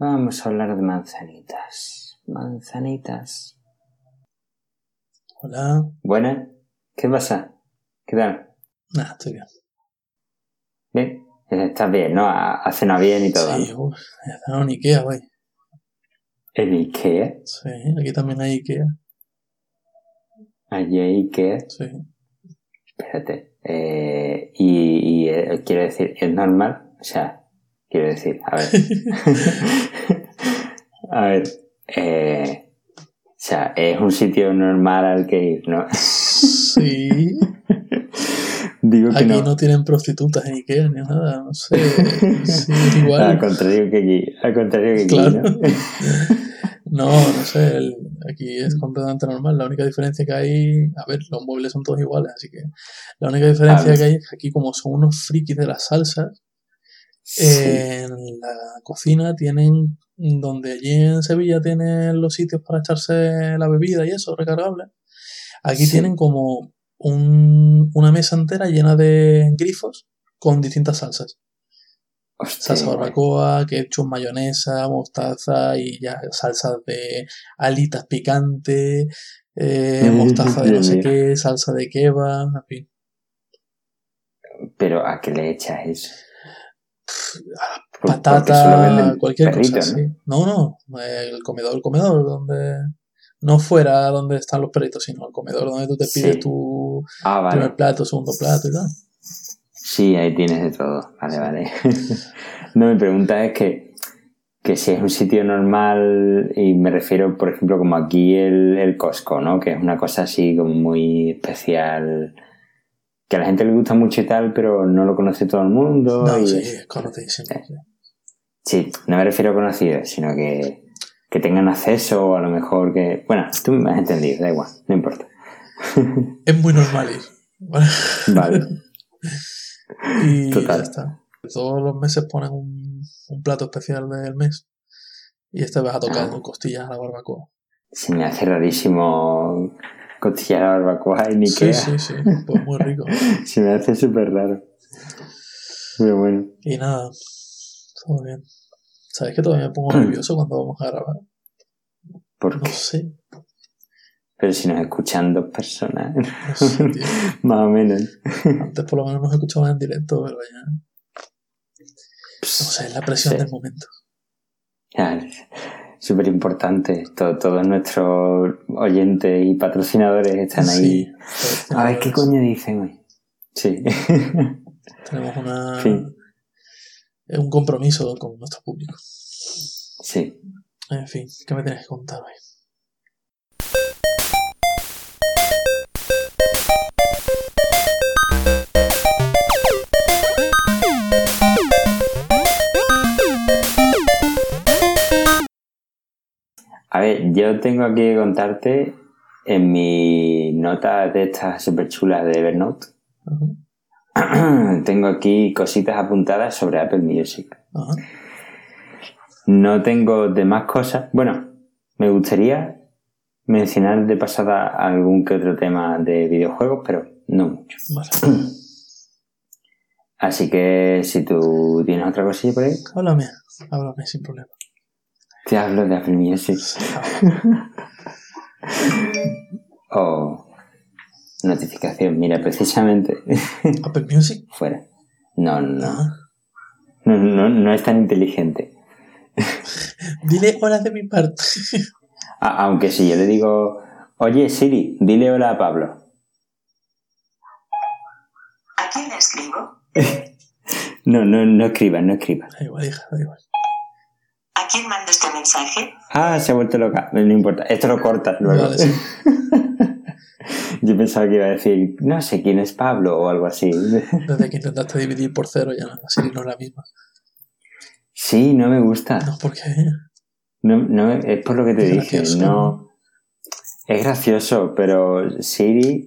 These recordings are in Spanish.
Vamos a hablar de manzanitas. Manzanitas. Hola. Buenas. ¿Qué pasa? ¿Qué tal? Nada, estoy bien. Bien. Estás bien, ¿no? Ha cenado bien y todo. Sí, uff, he cenado en Ikea hoy. ¿En Ikea? Sí, aquí también hay Ikea. Allí hay Ikea. Sí. Espérate. Eh, y, y, eh, quiero decir, ¿es normal? O sea, quiero decir, a ver. a ver. Eh, o sea, es un sitio normal al que ir, ¿no? Sí. Digo que Aquí no. no. tienen prostitutas en Ikea ni nada, no sé. Sí, igual. Al contrario que aquí. Al contrario que aquí, Claro. ¿no? No, no sé, el- aquí es completamente normal. La única diferencia que hay, a ver, los muebles son todos iguales, así que la única diferencia que hay es que aquí como son unos frikis de las salsas, Sí. en la cocina tienen, donde allí en Sevilla tienen los sitios para echarse la bebida y eso, recargable, aquí Sí. tienen como un- una mesa entera llena de grifos con distintas salsas. Hostia, Salsa barbacoa, ketchup, mayonesa, mostaza y ya salsas de alitas picantes, eh, mostaza de no sé qué, salsa de kebab, en fin. Pero ¿a qué le echas eso? Patata, cualquier cosa perritos, así. No, no, el comedor, el comedor, donde no fuera donde están los perritos, sino el comedor donde tú te pides Sí. tu Ah, primer plato, segundo plato y tal. Sí, ahí tienes de todo. Vale, vale. no, mi pregunta es que, que si es un sitio normal, y me refiero, por ejemplo, como aquí el, el Costco, ¿no? Que es una cosa así como muy especial, que a la gente le gusta mucho y tal, pero no lo conoce todo el mundo. No, y- sí, es conocidísimo. sí. Sí, no me refiero a conocidos, sino que, que tengan acceso o a lo mejor que... Bueno, tú me has entendido, da igual, no importa. Es muy normal ir. ¿vale? Vale. Y Total. ya está. Todos los meses ponen un, un plato especial del mes. Y este vez ha tocado Ah. costillas a la barbacoa. Se me hace rarísimo costillar a la barbacoa en Sí, Ikea. sí, sí. Pues muy rico. Se me hace súper raro. Pero bueno. Y nada, todo bien. ¿Sabes que todavía me pongo nervioso cuando vamos a grabar? ¿Por No qué? sé. Pero si nos escuchan dos personas, No sé, tío. más o menos. Antes por lo menos nos escuchaban en directo, pero ya. No sé, es la presión Sí. del momento. Ya, es Súper importante. Todo- todos nuestros oyentes y patrocinadores están ahí. Sí. A ver qué coño dicen hoy. Sí. Tenemos una. Sí. es un compromiso con nuestro público. sí. En fin, ¿qué me tienes que contar hoy? A ver, yo tengo aquí que contarte en mi nota de estas súper chulas de Evernote. Tengo aquí cositas apuntadas sobre Apple Music. Ajá. No tengo demás cosas. Bueno, me gustaría mencionar de pasada algún que otro tema de videojuegos, pero no mucho. Vale. Así que si tú tienes otra cosilla por ahí, Háblame, háblame sin problema. Te hablo de Apple Music. O notificación. Mira, precisamente Apple Music. fuera. No, no, no. Ah. No, no, no es tan inteligente. Dile hola de mi parte. A- aunque si yo le digo, oye Siri, dile hola a Pablo. ¿A quién le escribo? No, no, no escribas, no escribas. Da igual, hija, da igual. ¿A quién mando este mensaje? Ah, se ha vuelto loca. No importa. Esto lo cortas luego. Vale, sí. Yo pensaba que iba a decir, no sé quién es Pablo o algo así. Desde que intentaste dividir por cero ya la serie no es la misma. Sí, no me gusta. No, porque No, no, es por lo que te Es dije. gracioso. No, es gracioso, pero Siri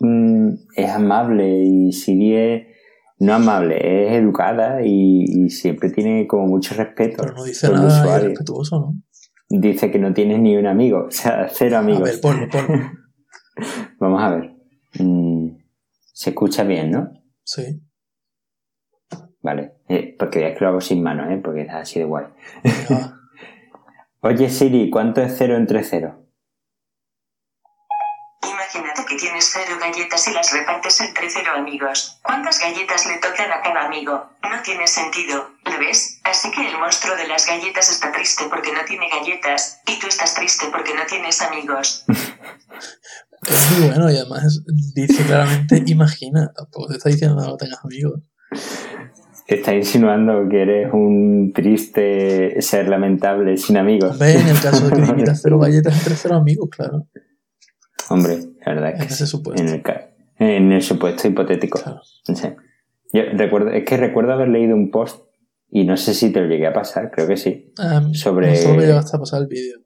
mm, es amable y Siri es no amable, es educada y, y siempre tiene como mucho respeto pero no dice nada usuario. irrespetuoso, ¿no? Dice que no tienes ni un amigo, o sea, cero amigos. A ver, ponlo, ponlo. Vamos a ver. Mm, se escucha bien, ¿no? Sí. Vale. Eh, porque veas que lo hago sin mano, ¿eh? Porque es así de guay. Oye Siri, ¿cuánto es cero entre cero? Imagínate que tienes cero galletas y las repartes entre cero amigos. ¿Cuántas galletas le tocan a cada amigo? No tiene sentido, ¿lo ves? Así que el monstruo de las galletas está triste porque no tiene galletas, y tú estás triste porque no tienes amigos. Es muy bueno y además dice claramente, imagina, tampoco te está diciendo que no tengas amigos. Está insinuando que eres un triste ser lamentable sin amigos. Ve en el caso de que limitas cero galletas entre cero amigos, claro. Hombre, la verdad es que En ese sí. supuesto. En el, ca- en el supuesto hipotético. Claro. Sí. Yo recuerdo, es que recuerdo haber leído un post y no sé si te lo llegué a pasar, creo que sí. Ah, Sobre- No solo me llegaste a pasar el vídeo.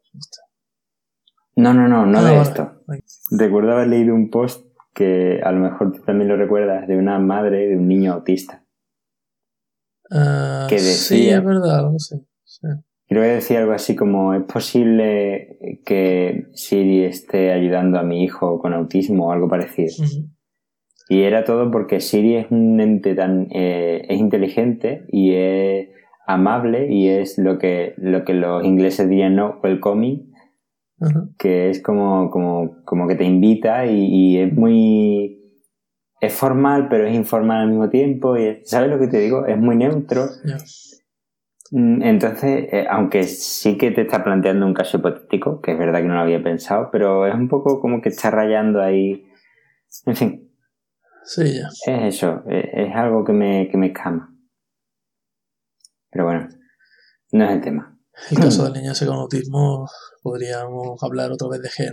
No, no, no, no Ah, de vale. esto. Recuerdo haber leído un post que a lo mejor tú también lo recuerdas, de una madre de un niño autista. Ah, Que Sí, decía- es verdad, algo así. Sí. Creo que decía algo así como, ¿es posible que Siri esté ayudando a mi hijo con autismo o algo parecido? Y era todo porque Siri es un ente tan, eh, es inteligente y es amable y es lo que, lo que los ingleses dirían no welcoming, Ajá. que es como, como, como que te invita y, y es muy, es formal pero es informal al mismo tiempo y es- ¿sabes lo que te digo? Es muy neutro. Mm, Entonces, eh, aunque sí que te está planteando un caso hipotético, que es verdad que no lo había pensado, pero es un poco como que está rayando ahí. En fin, Sí, ya. es eso, eh, es algo que me, que me escama. Pero bueno, no es el tema. El caso del niño ese con autismo, podríamos hablar otra vez de GER.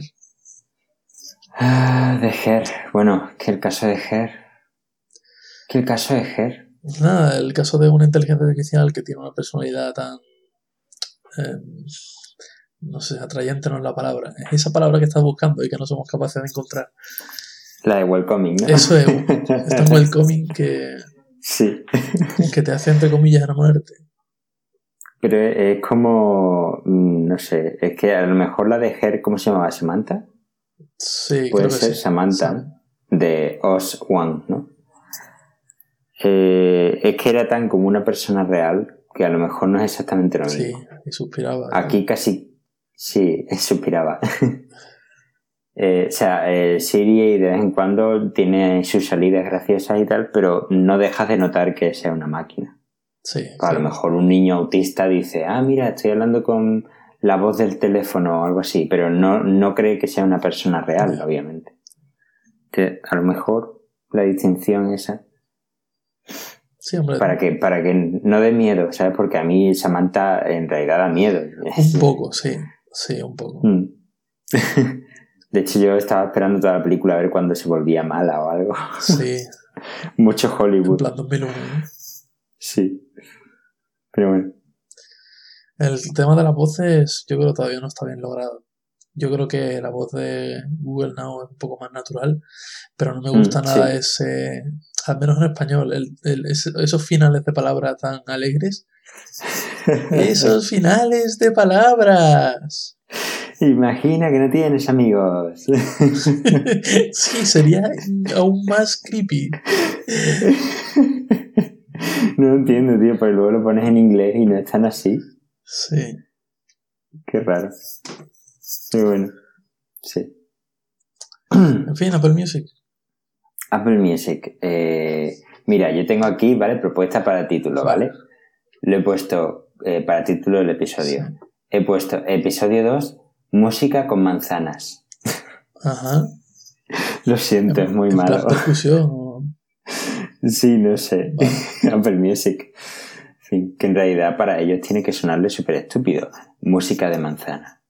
Ah, de Ger. Bueno, que el caso de Ger. Que el caso de Ger. Nada, el caso de una inteligencia artificial que tiene una personalidad tan. eh, no sé, atrayente no es la palabra. Es esa palabra que estás buscando y que no somos capaces de encontrar. La de Welcoming, ¿no? Eso es, es tan welcoming que, Sí. que te hace, entre comillas, enamorarte. Pero es como. mm, No sé, es que a lo mejor la de Ger, ¿cómo se llamaba? ¿Samantha? Sí, Puede creo que ser sí. Samantha de Os One, ¿no? Eh, es que era tan como una persona real que a lo mejor no es exactamente lo mismo. sí, suspiraba. Aquí casi sí, suspiraba. Eh, o sea, eh, Siri de vez en cuando tiene sus salidas graciosas y tal, pero no dejas de notar que sea una máquina. Sí, A lo mejor un niño autista dice, ah, mira, estoy hablando con la voz del teléfono o algo así, pero no, no cree que sea una persona real, obviamente. Que a lo mejor la distinción esa, Sí, hombre, para que, para que no dé miedo, ¿sabes? Porque a mí Samantha en realidad da miedo. un poco, sí. Sí, un poco. Mm. De hecho, yo estaba esperando toda la película a ver cuándo se volvía mala o algo. Sí, Mucho en Hollywood. plan 2001. ¿no? Sí. Pero bueno. El tema de las voces, yo creo que todavía no está bien logrado. Yo creo que la voz de Google Now es un poco más natural, pero no me gusta Mm, nada sí. ese, al menos en español, el- el- esos finales de palabra tan alegres. Esos finales de palabras. Imagina que no tienes amigos. Sí, sería aún más creepy. no entiendo, tío, porque luego lo pones en inglés y no es tan así. Sí. Qué raro. Pero bueno. Sí. En fin, Apple Music. Apple Music. eh, mira, yo tengo aquí, ¿vale? Propuesta para título, ¿vale? Lo he puesto eh, para título del episodio. He puesto episodio 2, música con manzanas. Ajá. Lo siento, es muy malo. Sí, no sé. Apple Music. En fin, que en realidad para ellos tiene que sonarle súper estúpido. Música de manzana.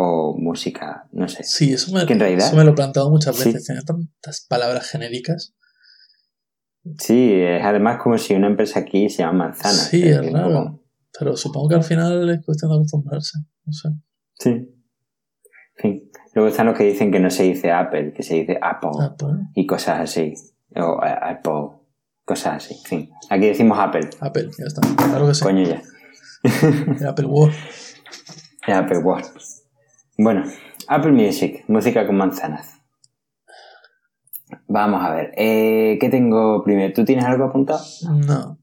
O música, no sé. Sí, eso me, Que en realidad- eso me lo he planteado muchas Sí. veces. Tiene tantas palabras genéricas. Sí, es además como si una empresa aquí se llama manzana. Sí, es raro. Pero supongo que al final es cuestión de acostumbrarse. No sé. Sí. En fin. Luego están los que dicen que no se dice Apple, que se dice Apple. Apple. Y cosas así. O eh, Apple. Cosas así. En fin. Aquí decimos Apple. Apple, ya está. Claro que sí. Coño ya. El Apple Watch. Es Apple Watch. Bueno, Apple Music, música con manzanas. Vamos a ver. Eh, ¿Qué tengo primero? ¿Tú tienes algo apuntado? No.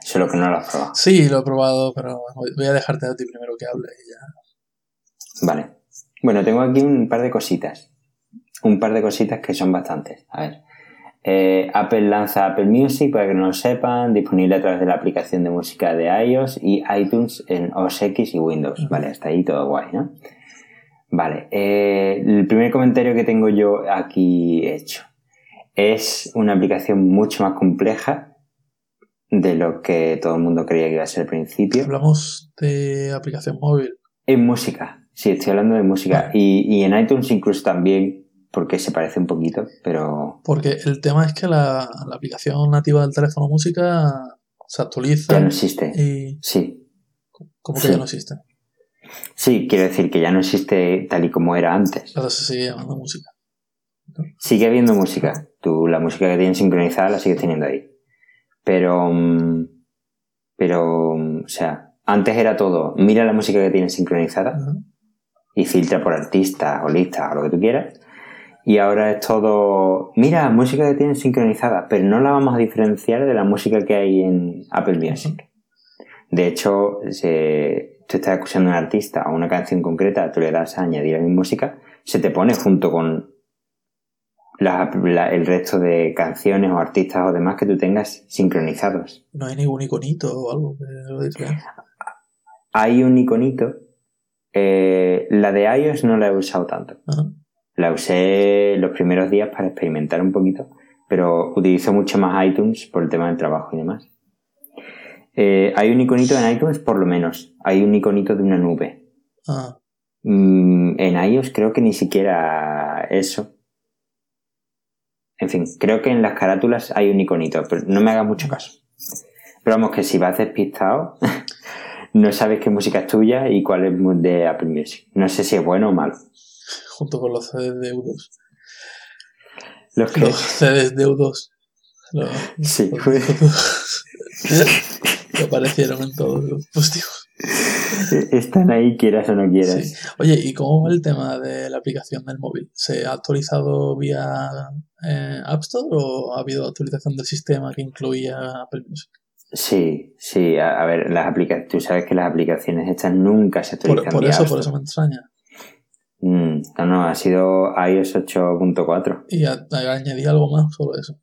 Solo que no lo has probado. Sí, lo he probado, pero voy a dejarte a ti primero que hable y ya. Vale. Bueno, tengo aquí un par de cositas. Un par de cositas que son bastantes. A ver. Eh, Apple lanza Apple Music, para que no lo sepan, disponible a través de la aplicación de música de iOS y iTunes en OS X y Windows. Vale, hasta ahí todo guay, ¿no? Vale, eh, el primer comentario que tengo yo aquí hecho es una aplicación mucho más compleja de lo que todo el mundo creía que iba a ser al principio. Hablamos de aplicación móvil. En música, sí, estoy hablando de música. Y, y en iTunes incluso también porque se parece un poquito, pero... Porque el tema es que la, la aplicación nativa del teléfono música se actualiza. Ya no existe. Y... Sí. ¿Cómo que Sí. ya no existe? Sí, quiero decir que ya no existe tal y como era antes. Pero se sigue llamando música. Sigue habiendo música. Tú la música que tienes sincronizada la sigues teniendo ahí. Pero... mm, Pero... mm, O sea, antes era todo, mira la música que tienes sincronizada y filtra por artista o lista o lo que tú quieras. Y ahora es todo, mira, música que tienes sincronizada, pero no la vamos a diferenciar de la música que hay en Apple Music. De hecho, si tú estás escuchando a un artista o una canción concreta, tú le das a añadir a mi música, se te pone junto con la- la- el resto de canciones o artistas o demás que tú tengas sincronizados. No hay ningún iconito o algo que lo. Hay un iconito, eh, la de iOS no la he usado tanto. La usé los primeros días para experimentar un poquito, pero utilizo mucho más iTunes por el tema del trabajo y demás. Eh, hay un iconito en iTunes, por lo menos. Hay un iconito de una nube. Ah, Mm, en iOS creo que ni siquiera eso. En fin, creo que en las carátulas hay un iconito, pero no me hagas mucho caso. Pero vamos, que si vas despistado, no sabes qué música es tuya y cuál es de Apple Music. No sé si es bueno o malo. Junto con los CDs de U2. Los que... Los CDs de U2. Los, Sí. los- que aparecieron en todos los dispositivos. Están ahí, quieras o no quieras. Sí. Oye, ¿y cómo va el tema de la aplicación del móvil? ¿Se ha actualizado vía eh, App Store o ha habido actualización del sistema que incluía Apple Music? Sí, sí, a, a ver, las aplicaciones, tú sabes que las aplicaciones estas nunca se Por, actualizan. por vía eso, App por eso me extraña. Mm, no, no, ha sido iOS 8.4. Y a- a- añadí algo más sobre eso.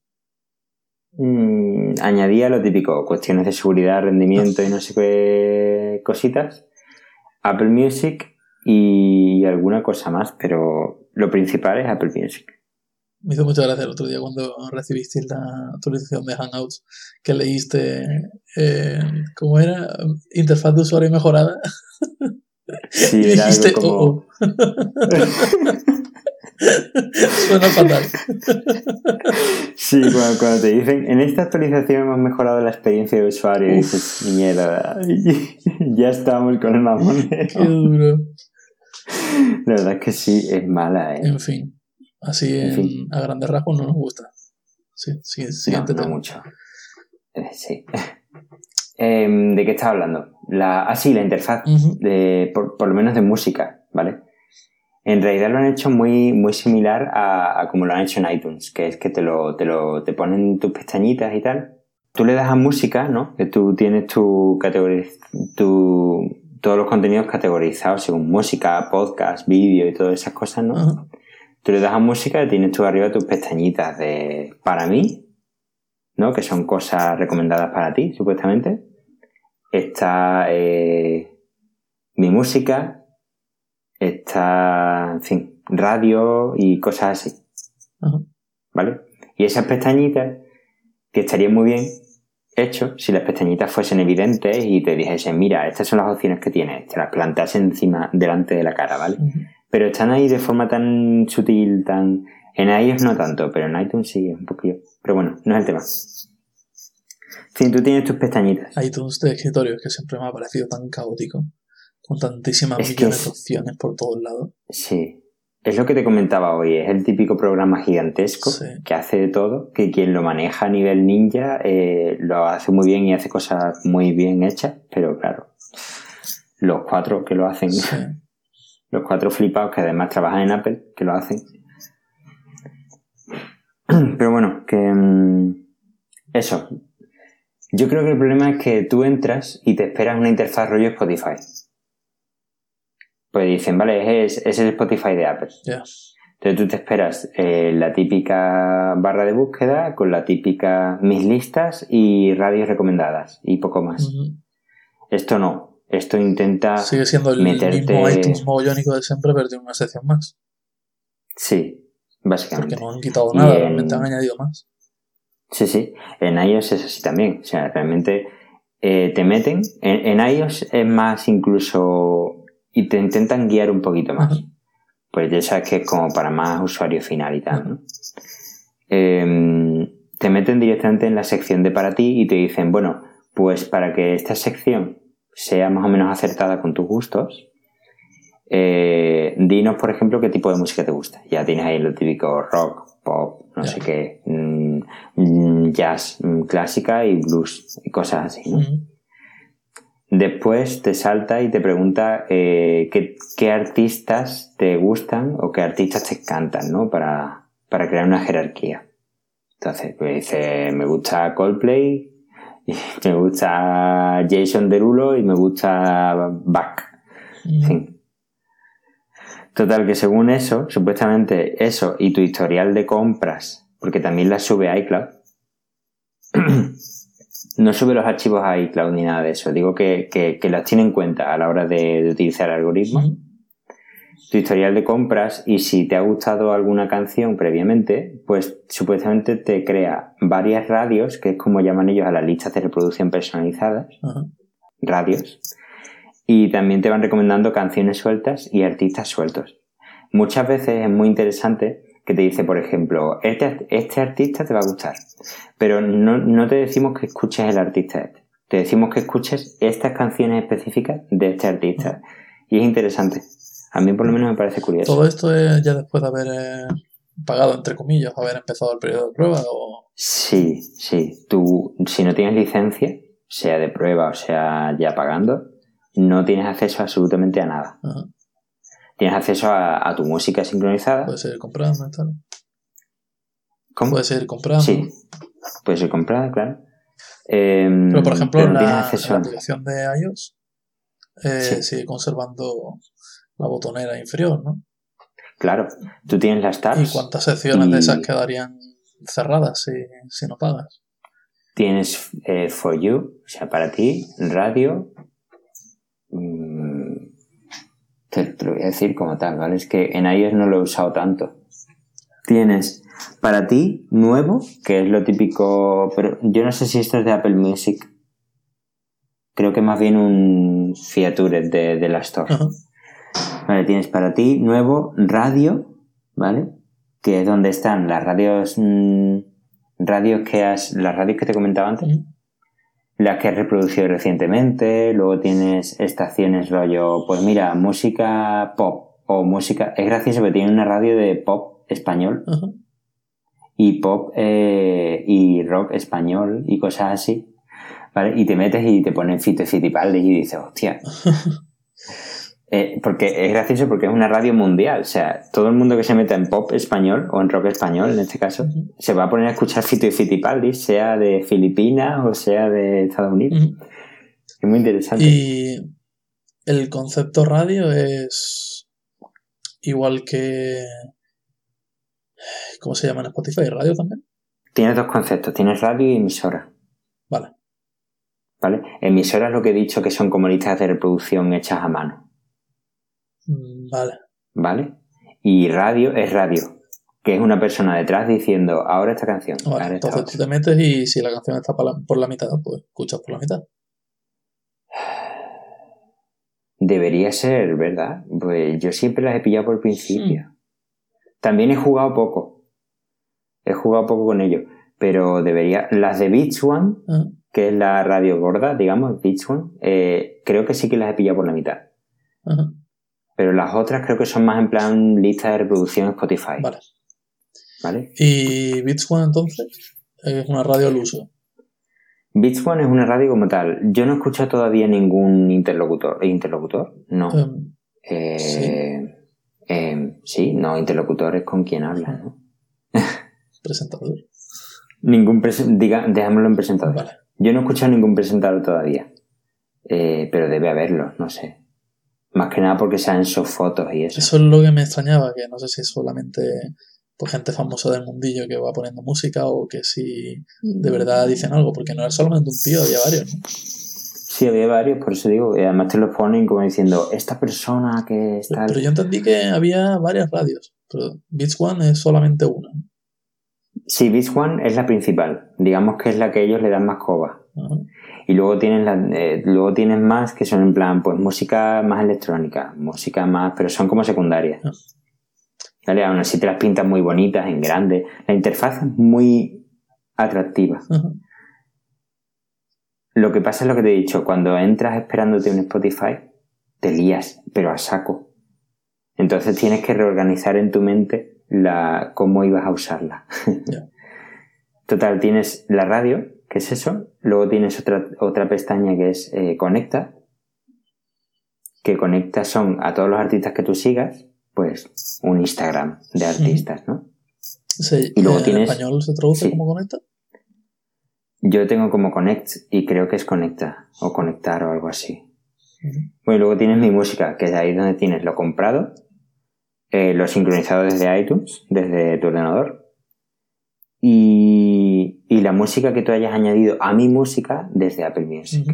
Mm, añadía lo típico, cuestiones de seguridad, rendimiento y no sé qué cositas. Apple Music y alguna cosa más, pero lo principal es Apple Music. Me hizo mucha gracia el otro día cuando recibiste la actualización de Hangouts que leíste, eh, ¿cómo era? Interfaz de usuario mejorada. Sí, era dijiste, algo como... oh, oh. Suena fatal. Sí, cuando, cuando te dicen, en esta actualización hemos mejorado la experiencia de usuario, y dices, mierda, ya estamos con el mamón. Qué duro. La verdad es que sí, es mala, ¿eh? En fin, así En en- fin. a grandes rasgos no nos gusta. Sí, sí, siguiente no mucho. Eh, sí. Em, ¿De qué estaba hablando? La, ah, sí, la interfaz, de, por, por lo menos de música, ¿vale? En realidad lo han hecho muy, muy similar a, a como lo han hecho en iTunes, que es que te lo, te lo te ponen tus pestañitas y tal. Tú le das a música, ¿no? Que tú tienes tu categoría, tu, todos los contenidos categorizados según música, podcast, vídeo y todas esas cosas, ¿no? Tú le das a música y tienes tú arriba tus pestañitas de para mí, ¿no? Que son cosas recomendadas para ti, supuestamente. Está eh, mi música, está, en fin, radio y cosas así, Ajá. ¿vale? Y esas pestañitas, que estaría muy bien hecho si las pestañitas fuesen evidentes y te dijesen, mira, estas son las opciones que tienes, te las plantas encima, delante de la cara, ¿vale? Pero están ahí de forma tan sutil, tan... En iOS no tanto, pero en iTunes sí, un poquillo. Pero bueno, no es el tema. Fin, tú tienes tus pestañitas. iTunes de escritorio que siempre me ha parecido tan caótico, con tantísimas Es millones es- de opciones por todos lados. Sí. Es lo que te comentaba hoy, es el típico programa gigantesco Sí. que hace de todo, que quien lo maneja a nivel ninja eh, lo hace muy bien y hace cosas muy bien hechas, pero claro, los cuatro que lo hacen, Sí. los cuatro flipados que además trabajan en Apple, que lo hacen. Pero bueno, que mm, eso. Yo creo que el problema es que tú entras y te esperas una interfaz rollo Spotify. Pues dicen, vale, es, es el Spotify de Apple. Ya. Entonces tú te esperas eh, la típica barra de búsqueda con la típica mis listas y radios recomendadas y poco más. Esto no. Esto intenta... Sigue siendo el meterte- mismo iTunes mogollónico de siempre, pero tiene una sección más. Sí, básicamente. Porque no han quitado nada, en- realmente han añadido más. Sí, sí. En iOS es así también. O sea, realmente eh, te meten. En, en iOS es más incluso. Y te intentan guiar un poquito más. Ajá. Pues ya sabes que es como para más usuario final y tal, ¿no? Em, te meten directamente en la sección de para ti y te dicen, bueno, pues para que esta sección sea más o menos acertada con tus gustos, eh, dinos, por ejemplo, qué tipo de música te gusta. Ya tienes ahí lo típico rock, pop, no sé qué, mm, jazz mm, clásica y blues y cosas así, ¿no? Después te salta y te pregunta eh, qué, qué artistas te gustan o qué artistas te cantan, ¿no? Para, para crear una jerarquía. Entonces, pues dice, me gusta Coldplay, y me gusta Jason Derulo y me gusta Bach. En fin. Total, que según eso, supuestamente eso y tu historial de compras, porque también las sube a iCloud, no sube los archivos a iCloud ni nada de eso. Digo que, que, que las tiene en cuenta a la hora de, de utilizar el algoritmo. Tu historial de compras y si te ha gustado alguna canción previamente, pues supuestamente te crea varias radios, que es como llaman ellos a las listas de reproducción personalizadas, Ajá. radios, y también te van recomendando canciones sueltas y artistas sueltos. Muchas veces es muy interesante que te dice, por ejemplo, este, este artista te va a gustar, pero no, no te decimos que escuches el artista este, te decimos que escuches estas canciones específicas de este artista. Y es interesante. A mí por lo menos me parece curioso. Todo esto es ya después de haber eh, pagado, entre comillas, haber empezado el periodo de prueba o... Sí, sí. Tú, si no tienes licencia, sea de prueba o sea ya pagando, no tienes acceso absolutamente a nada. Ajá. Tienes acceso a, a tu música sincronizada. Puedes ir comprando y tal. ¿Cómo? Puedes ir comprando. Sí, puede ser comprada, claro. Em, Pero por ejemplo, pero no la, aplicación de iOS eh, Sí. sigue conservando la botonera inferior, ¿no? Claro, tú tienes las tabs. ¿Y cuántas secciones y- de esas quedarían cerradas si, si no pagas? Tienes eh, For You, o sea, para ti, radio. mm, te, te lo voy a decir como tal, ¿vale? Es que en iOS no lo he usado tanto. Tienes para ti nuevo, que es lo típico, pero yo no sé si esto es de Apple Music. Creo que más bien un feature de, de la Store. Vale, tienes para ti nuevo radio, ¿vale? Que es donde están las radios, mm, radios que has, las radios que te comentaba antes, Ujú. Las que has reproducido recientemente, luego tienes estaciones rollo, pues mira, música pop o música, es gracioso porque tiene una radio de pop español y pop eh, y rock español y cosas así, ¿vale? Y te metes y te ponen Fito y y dices, hostia. Eh, porque es gracioso porque es una radio mundial, o sea, todo el mundo que se meta en pop español o en rock español en este caso, se va a poner a escuchar Fito y Fitipaldis, sea de Filipinas o sea de Estados Unidos. Es muy interesante. Y el concepto radio es igual que... ¿Cómo se llama en Spotify? ¿Radio también? Tienes dos conceptos, tienes radio y emisora, Vale. ¿vale? Emisora es lo que he dicho que son como listas de reproducción hechas a mano, Vale. ¿vale? Y radio es radio, que es una persona detrás diciendo, ahora esta canción, Vale, ahora esta Entonces tú te metes y si la canción está por la, por la mitad, pues escuchas por la mitad. Debería ser, ¿verdad? Pues yo siempre las he pillado por principio. Hmm. También he jugado poco. He jugado poco con ello. Pero debería. Las de Beach One, Ajá. que es la radio gorda, digamos, Beach One, eh, creo que sí que las he pillado por la mitad. Ajá. Pero las otras creo que son más en plan lista de reproducción Spotify. Vale. ¿Vale? ¿Y Beats One entonces? Es una radio al uso. Beach One es una radio como tal. Yo no escucho todavía ningún interlocutor. ¿Interlocutor? No. Em, Eh, sí. eh, sí, no, interlocutor es con quien habla, ¿no? presentador. Ningún diga, dejémoslo en presentador. Vale. Yo no he escuchado ningún presentador todavía, eh, pero debe haberlo, no sé. Más que nada porque sean sus fotos y eso. Eso es lo que me extrañaba, que no sé si es solamente pues, gente famosa del mundillo que va poniendo música o que si de verdad dicen algo, porque no era solamente un tío, había varios. ¿no? Sí, había varios, por eso digo, y además te los ponen como diciendo, esta persona que está... Pero yo entendí que había varias radios, pero Beats One es solamente una. Sí, Beats One es la principal, digamos que es la que ellos le dan más coba. Y luego tienes, la, eh, luego tienes más que son en plan, pues música más electrónica, música más, pero son como secundarias. Ah. ¿Vale? Aún así te las pintan muy bonitas, en grande. La interfaz es muy atractiva. Lo que pasa es lo que te he dicho, cuando entras esperándote un Spotify, te lías, pero a saco. Entonces tienes que reorganizar en tu mente la, cómo ibas a usarla. Total, tienes la radio, que es eso. Luego tienes otra, otra pestaña que es eh, Conecta. Que conecta son a todos los artistas que tú sigas, pues un Instagram de artistas, ¿no? Sí, Y luego ¿En tienes- español se traduce sí. como conecta? Yo tengo como Connect y creo que es Conecta o Conectar o algo así. Bueno, y luego tienes mi música, que es ahí donde tienes lo comprado, eh, lo sincronizado desde iTunes, desde tu ordenador, y, y la música que tú hayas añadido a mi música desde Apple Music.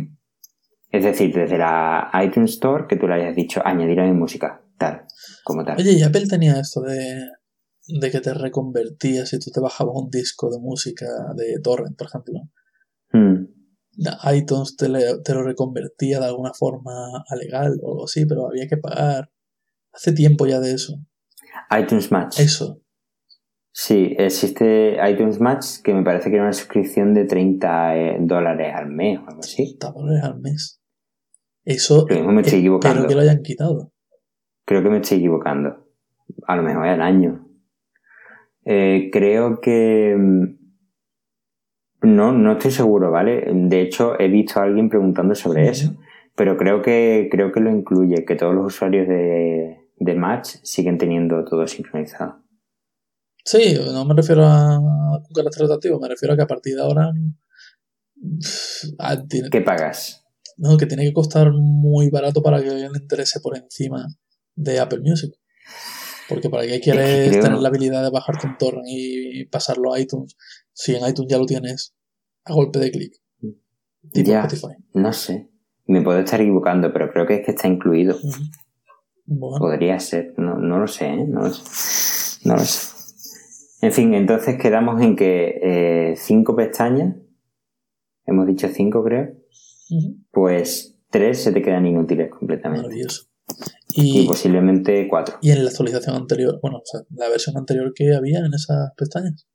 Es decir, desde la iTunes Store que tú le hayas dicho añadir a mi música, tal, como tal. Oye, y Apple tenía esto de, de que te reconvertía si tú te bajabas un disco de música de Torrent, por ejemplo. Mm. Da- iTunes te, le- te lo reconvertía de alguna forma a legal o algo así, pero había que pagar. Hace tiempo ya de eso. iTunes Match. Eso. Sí, existe iTunes Match que me parece que era una suscripción de 30 eh, dólares al mes o algo así. 30 dólares al mes. Eso. Lo mismo me estoy eh, equivocando. Pero que lo hayan quitado. Creo que me estoy equivocando. A lo mejor al año. Eh, creo que... mm, No, no estoy seguro, ¿vale? De hecho, he visto a alguien preguntando sobre eso. Pero creo que, creo que lo incluye, que todos los usuarios de, de Match siguen teniendo todo sincronizado. Sí, no me refiero a un carácter rotativo, me refiero a que a partir de ahora. ah, tiene- ¿Qué pagas? No, que tiene que costar muy barato para que alguien le interese por encima de Apple Music. Porque para qué quieres creo- tener la habilidad de bajarte un torrent y pasarlo a iTunes, si en iTunes ya lo tienes a golpe de clic. Tipo Ya. Spotify. No sé. Me puedo estar equivocando, pero creo que es que está incluido. Bueno, Podría ser, no, no lo sé, ¿eh? no lo sé. No lo sé. En fin, entonces quedamos en que eh, cinco pestañas, hemos dicho cinco creo, pues tres se te quedan inútiles completamente. maravilloso. Y Y, posiblemente cuatro. y en la actualización anterior, bueno, o sea, la versión anterior que había en esas pestañas.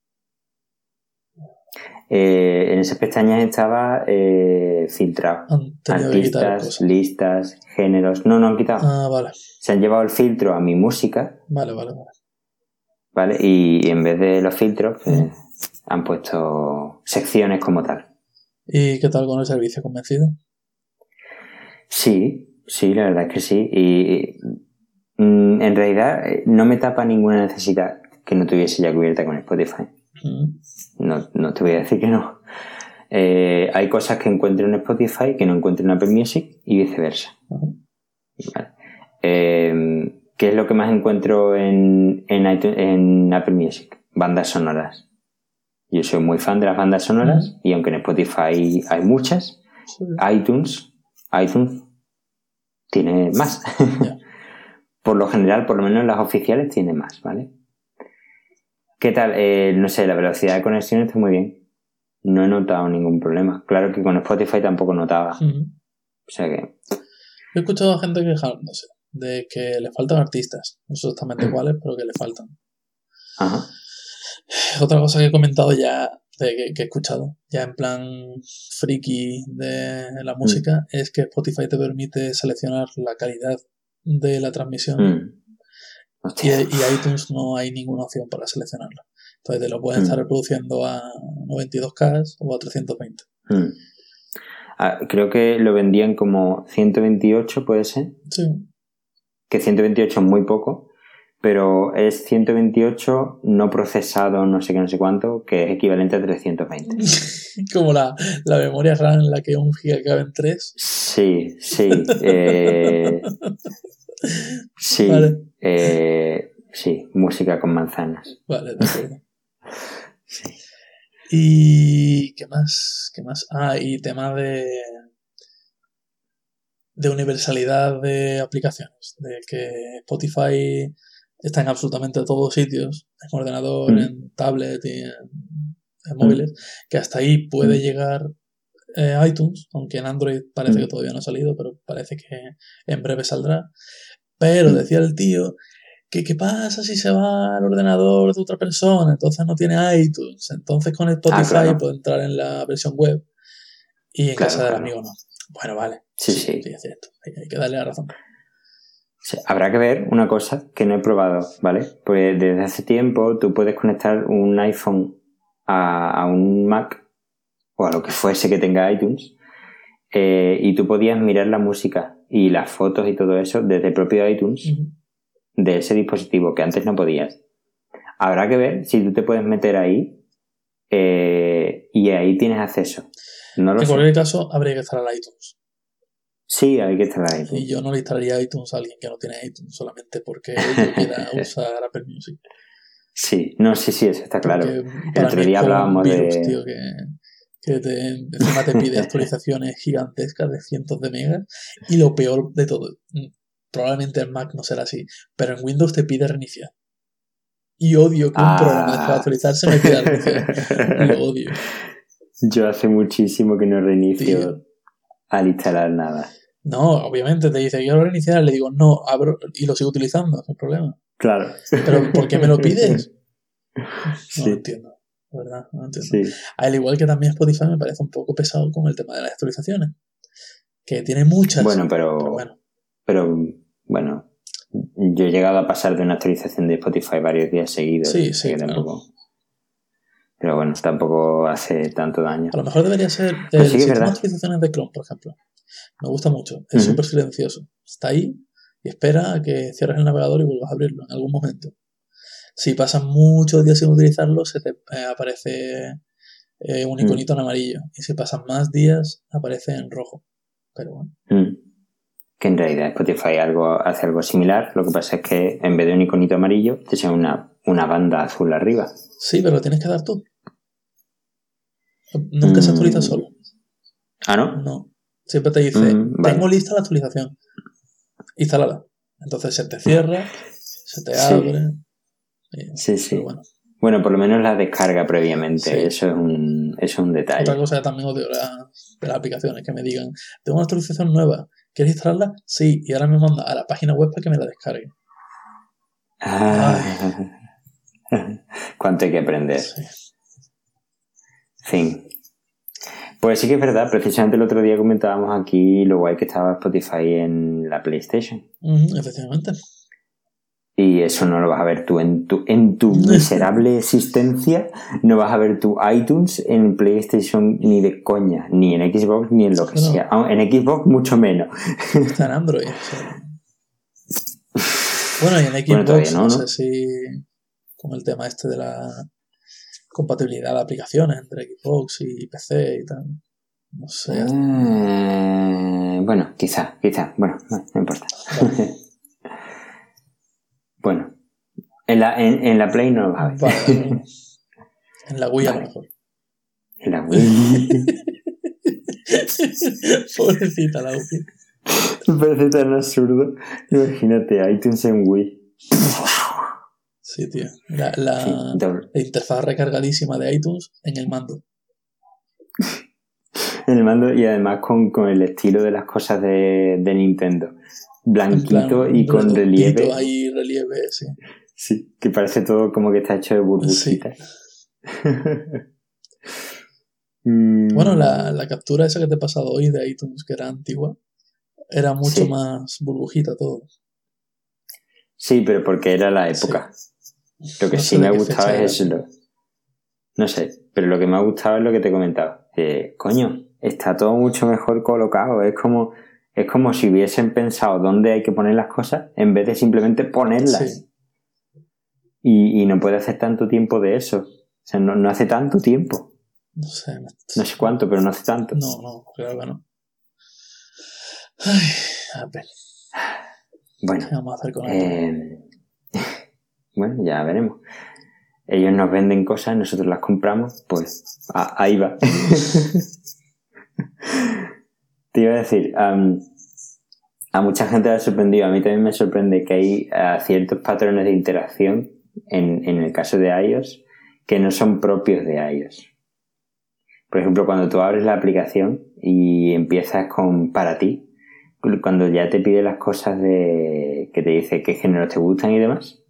Eh, en esas pestañas estaba eh, filtrado. Artistas, listas, géneros. No, no han quitado. Ah, vale, Se han llevado el filtro a mi música, vale, vale, vale. ¿Vale? Y en vez de los filtros, pues, han puesto secciones como tal. ¿Y qué tal con el servicio convencido? Sí, sí, la verdad es que sí. Y mm, en realidad eh, no me tapa ninguna necesidad que no tuviese ya cubierta con Spotify. Mm, No, no te voy a decir que no. Eh, hay cosas que encuentro en Spotify que no encuentro en Apple Music y viceversa. Vale. Eh, ¿Qué es lo que más encuentro en, en, iTunes- en Apple Music? Bandas sonoras. Yo soy muy fan de las bandas sonoras y aunque en Spotify hay muchas, iTunes, iTunes tiene más. Por lo general, por lo menos las oficiales tiene más, ¿vale? ¿Qué tal? Eh, no sé, la velocidad de conexión está muy bien. No he notado ningún problema. Claro que con Spotify tampoco notaba. O sea que, He escuchado a gente quejándose de que le faltan artistas. No sé exactamente cuáles, pero que le faltan. ajá. Otra cosa que he comentado ya, de que, que he escuchado, ya en plan friki de la música, es que Spotify te permite seleccionar la calidad de la transmisión Mm. y, iTunes no hay ninguna opción para seleccionarla. Entonces te lo pueden Mm. estar reproduciendo a 92K o a 320. Mm. Ah, creo que lo vendían como 128, puede ser. Sí. Que 128 es muy poco, pero es 128 no procesado, no sé qué, no sé cuánto, que es equivalente a 320. Como la, la memoria RAM en la que un giga cabe en 3. Sí, sí. eh, sí. Vale. eh, sí, música con manzanas. Vale, de acuerdo. Sí. ¿Y qué más? ¿Qué más? Ah, y tema de de universalidad de aplicaciones, de que Spotify está en absolutamente todos sitios, en ordenador, Mm. en tablet y en, en móviles, que hasta ahí puede Mm. llegar eh, iTunes, aunque en Android parece Mm. que todavía no ha salido, pero parece que en breve saldrá. Pero decía el tío que qué pasa si se va al ordenador de otra persona, entonces no tiene iTunes, entonces con Spotify Ah, claro. puede entrar en la versión web y en Claro, casa del claro. amigo no. Bueno, vale. Sí, sí. Sí, es cierto. Hay, hay que darle la razón. Sí, Habrá que ver una cosa que no he probado, ¿vale? Pues desde hace tiempo tú puedes conectar un iPhone a, a un Mac o a lo que fuese que tenga iTunes eh, y tú podías mirar la música y las fotos y todo eso desde el propio iTunes de ese dispositivo que antes no podías. Habrá que ver si tú te puedes meter ahí eh, y ahí tienes acceso. No lo En sé. cualquier caso, habría que instalar iTunes. Sí, hay que estar ahí. Y yo no le instalaría iTunes a alguien que no tiene iTunes solamente porque yo quiera usar Apple Music. Sí, no, sí, sí, eso está claro. Porque El para otro día hablábamos virus, de... tío, que, que te, encima te pide actualizaciones gigantescas de cientos de megas. Y lo peor de todo, mm, probablemente en Mac no será así, pero en Windows te pide reiniciar. Y odio que un Ah. programa de actualizarse me pida reiniciar. Lo odio. Yo hace muchísimo que no reinicio Tío. al instalar nada. No, obviamente te dice, quiero reiniciar, le digo, no, abro y lo sigo utilizando, sin problema. Claro. Pero ¿por qué me lo pides? No Sí. lo entiendo, ¿verdad? No lo entiendo. Sí. Al igual que también Spotify me parece un poco pesado con el tema de las actualizaciones. Que tiene muchas. Bueno, pero, pero bueno. pero bueno, yo he llegado a pasar de una actualización de Spotify varios días seguidos. Sí, sí, que claro. tampoco- Pero bueno, tampoco hace tanto daño. A lo mejor debería ser el sí que es sistema de verdad. actualizaciones de Chrome, por ejemplo. Me gusta mucho. Es súper silencioso. Está ahí y espera a que cierres el navegador y vuelvas a abrirlo en algún momento. Si pasan muchos días sin utilizarlo, se te eh, aparece eh, un Mm. iconito en amarillo. Y si pasan más días, aparece en rojo. Pero bueno. Mm. Que en realidad Spotify algo, hace algo similar. Lo que pasa es que en vez de un iconito amarillo, te sale una, una banda azul arriba. Sí, pero lo tienes que dar tú. Nunca se actualiza Mm. solo. Ah, ¿no? No. Siempre te dice, Mm, vale. tengo lista la actualización. Instálala. Entonces se te cierra, se te Sí. abre. y- Sí, sí. Bueno. Bueno, por lo menos la descarga previamente. Sí. Eso es un, eso es un detalle. Otra cosa que también odio la- de las aplicaciones, que me digan, tengo una actualización nueva, ¿quieres instalarla? Sí, y ahora me manda a la página web para que me la descargue. Ah. Cuánto hay que aprender. Sí. Fin. Pues sí que es verdad, precisamente el otro día comentábamos aquí lo guay que estaba Spotify en la PlayStation. Efectivamente. Y eso no lo vas a ver tú en tu, en tu miserable existencia. No vas a ver tu iTunes en PlayStation ni de coña, ni en Xbox ni en lo que sea. En Xbox mucho menos. Está en Android. Bueno, y en Xbox, Bueno, no, no, ¿no? sé si con el tema este de la compatibilidad de aplicaciones entre Xbox y PC y tal. No sé. Eh, bueno, quizá, quizá. Bueno, no, no importa. bueno, en la, en, en la Play no lo vas a ver. Vale, vale, vale. En la Wii a lo Vale. mejor. En la Wii. Pobrecita la Wii. Me parece tan absurdo. Imagínate, iTunes en Wii. Sí, tío. La, la- Sí, interfaz recargadísima de iTunes en el mando. En el mando y además con, con el estilo de las cosas de, de Nintendo. En Blanquito plan, y con relieve. Ahí relieve, sí. Sí, que parece todo como que está hecho de burbujitas. Mm, Bueno, la, la captura esa que te he pasado hoy de iTunes, que era antigua, era mucho Sí. más burbujita todo. Sí, pero porque era la época. Lo que No sí me ha gustado es eso. No sé, pero lo que me ha gustado es lo que te he comentado. Coño, está todo mucho mejor colocado. Es como, es como si hubiesen pensado dónde hay que poner las cosas en vez de simplemente ponerlas. Sí. Y, y no puede hacer tanto tiempo de eso. O sea, no, no hace tanto tiempo. No sé. No sé cuánto, pero no hace tanto. No, no, creo que no. Ay, Apple. Bueno, ¿Qué vamos a hacer con eh, bueno, ya veremos. Ellos nos venden cosas, nosotros las compramos, pues ahí va. Te iba a decir, a mucha gente le ha sorprendido, a mí también me sorprende que hay ah, ciertos patrones de interacción en, en el caso de iOS que no son propios de iOS. Por ejemplo, cuando tú abres la aplicación y empiezas con para ti, cuando ya te pide las cosas de que te dice qué géneros te gustan y demás.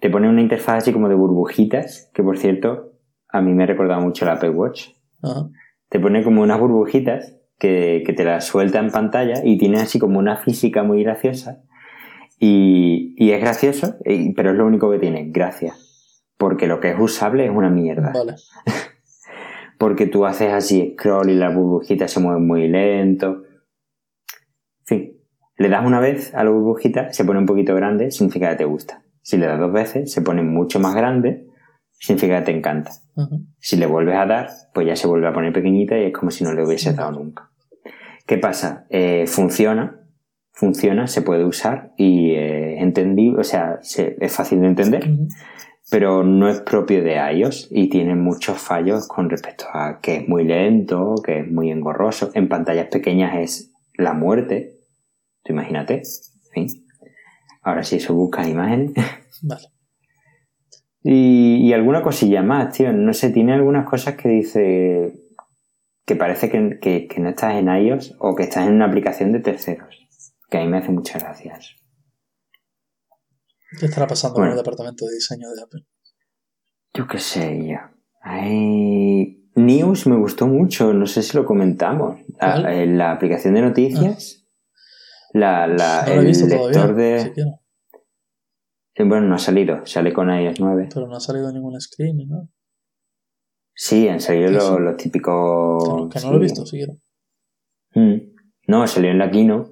Te pone una interfaz así como de burbujitas, que por cierto, a mí me ha recordado mucho la Apple Watch. Ajá. Te pone como unas burbujitas que, que te las suelta en pantalla y tiene así como una física muy graciosa. Y, y es gracioso, pero es lo único que tiene, gracia. Porque lo que es usable es una mierda. Vale. Porque tú haces así scroll y las burbujitas se mueven muy lento. En fin, le das una vez a la burbujita, se pone un poquito grande, significa que te gusta. Si le das dos veces, se pone mucho más grande, significa que te encanta. Si le vuelves a dar, pues ya se vuelve a poner pequeñita y es como si no le hubiese dado nunca. ¿Qué pasa? Eh, funciona, funciona, se puede usar y eh, es entendible, o sea, se- es fácil de entender pero no es propio de iOS y tiene muchos fallos con respecto a que es muy lento, que es muy engorroso. En pantallas pequeñas es la muerte. Tú imagínate. En fin. Ahora sí, eso buscas imágenes. Vale. Y, y alguna cosilla más, tío. No sé, tiene algunas cosas que dice que parece que, que- que no estás en iOS o que estás en una aplicación de terceros. Que a mí me hace muchas gracias. ¿Qué estará pasando Bueno. con el departamento de diseño de Apple? Yo qué sé, ya. Ay, News me gustó mucho, no sé si lo comentamos. La, eh, la aplicación de noticias, la, la- no lo he el visto lector todavía, de... siquiera. Bueno, no ha salido, sale con iOS 9. Pero no ha salido ningún screen nada. Sí, han salido los, los típicos... Que no, que no sí. lo he visto siquiera. Mm. No, salió en la Kino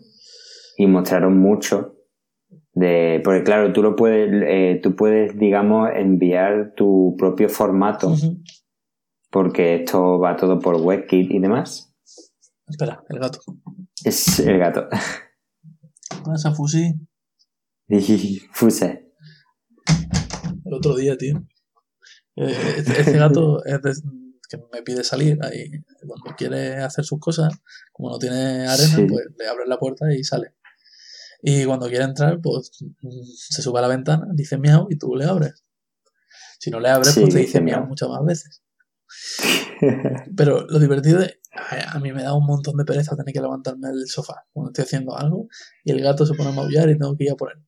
y mostraron mucho de... Porque claro, tú lo puedes, eh, tú puedes, digamos, enviar tu propio formato porque esto va todo por WebKit y demás. Espera, el gato. Es el gato. Ah, esa fusi. Fuse. El otro día, tío. Eh, Este, este gato es de- que me pide salir ahí. Cuando quiere hacer sus cosas, como no tiene arena, Sí. pues le abres la puerta y sale. Y cuando quiere entrar, pues se sube a la ventana, dice miau y tú le abres. Si no le abres, Sí, pues te dice miau. muchas más veces. Pero lo divertido es, a a mí me da un montón de pereza tener que levantarme del sofá cuando estoy haciendo algo y el gato se pone a maullar y tengo que ir a por él.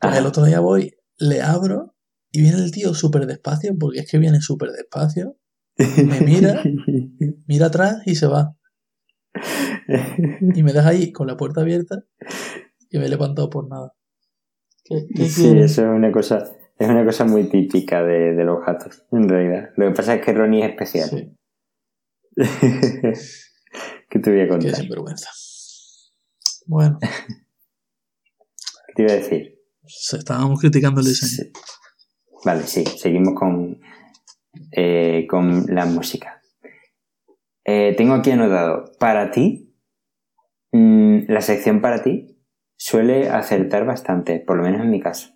Pues el Ah. otro día voy, le abro y viene el tío súper despacio, porque es que viene súper despacio, me mira, mira atrás y se va. Y me deja ahí con la puerta abierta y me he levantado por nada. ¿Qué, qué Sí, quieres? eso es una cosa, es una cosa muy típica de, de los gatos, en realidad. Lo que pasa es que Ronnie es especial. Sí, ¿Qué te voy a qué contar? sinvergüenza. Bueno, ¿Qué te iba a decir? estábamos criticando el diseño. Sí. Vale, sí, seguimos con, eh, con la música. Eh, tengo aquí anotado, para ti, mm, la sección para ti suele acertar bastante, por lo menos en mi caso.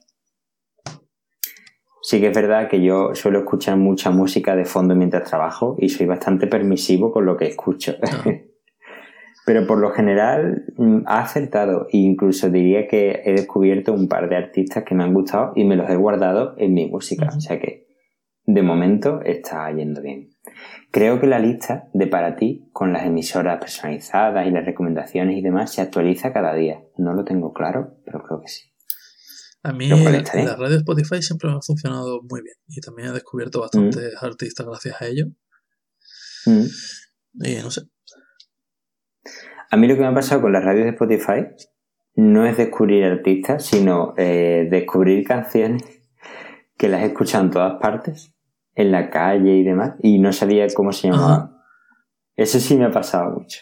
Sí que es verdad que yo suelo escuchar mucha música de fondo mientras trabajo y soy bastante permisivo con lo que escucho. Ah. Pero por lo general mm, ha acertado e incluso diría que he descubierto un par de artistas que me han gustado y me los he guardado en mi música. O sea que de momento está yendo bien. Creo que la lista de para ti con las emisoras personalizadas y las recomendaciones y demás se actualiza cada día. No lo tengo claro, pero creo que sí. A mí la, radio Spotify siempre me ha funcionado muy bien y también he descubierto bastantes artistas gracias a ello. Mm. Y no sé, A mí lo que me ha pasado con las radios de Spotify no es descubrir artistas, sino eh, descubrir canciones que las he escuchado en todas partes, en la calle y demás, y no sabía cómo se llamaban. Eso sí me ha pasado mucho.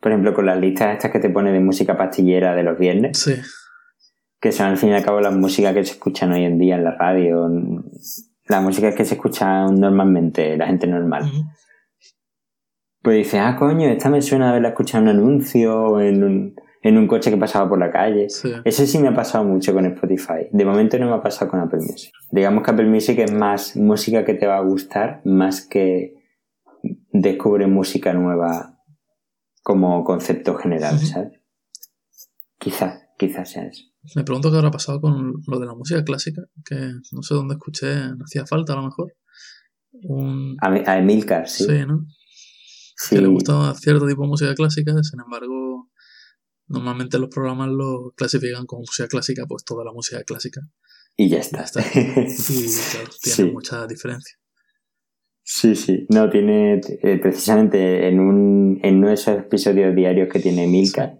Por ejemplo, con las listas estas que te pone de música pastillera de los viernes, sí, que son al fin y al cabo las músicas que se escuchan hoy en día en la radio, la música que se escucha normalmente, la gente normal. Pues dice, ah, coño, esta me suena haberla escuchado en un anuncio en un, en un coche que pasaba por la calle. Eso sí me ha pasado mucho con Spotify. De momento no me ha pasado con Apple Music. Digamos que Apple Music es más música que te va a gustar, más que descubre música nueva como concepto general, ¿sabes? Quizás, quizás sea eso. Me pregunto qué habrá pasado con lo de la música clásica, que no sé dónde escuché, no hacía falta a lo mejor. A, Emilcar, sí. Sí, ¿no? que le gustaba cierto tipo de música clásica, sin embargo, normalmente los programas lo clasifican como música clásica, pues toda la música clásica. Y ya está. Y claro, tiene mucha diferencia. Sí, sí. No, tiene eh, precisamente en, un, en uno de esos episodios diarios que tiene Milka,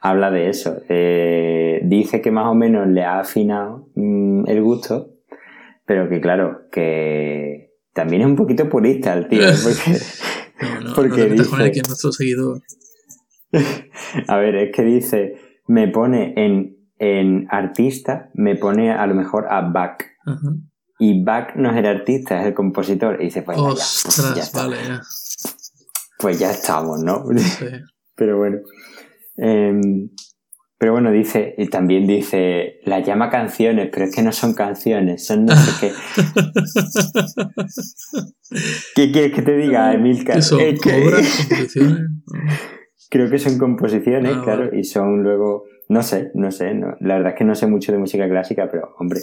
habla de eso. Eh, dice que más o menos le ha afinado mm, el gusto, pero que claro, que también es un poquito purista el tío, porque no, no, porque no dice, aquí nuestro seguidor. A ver, es que dice, me pone en, en artista, me pone a lo mejor a Bach. Y Bach no es el artista, es el compositor. Y dice, pues Ostras, ya, vale, ya. Pues ya estamos, ¿no? Sí. Pero bueno. Em, pero bueno, dice, y también dice, la llama canciones, pero es que no son canciones, son no sé qué. ¿Qué quieres que te diga, Emilcar? ¿Qué son composiciones? Creo que son composiciones, ah, claro, y son luego, no sé, no sé, no, la verdad es que no sé mucho de música clásica, pero hombre,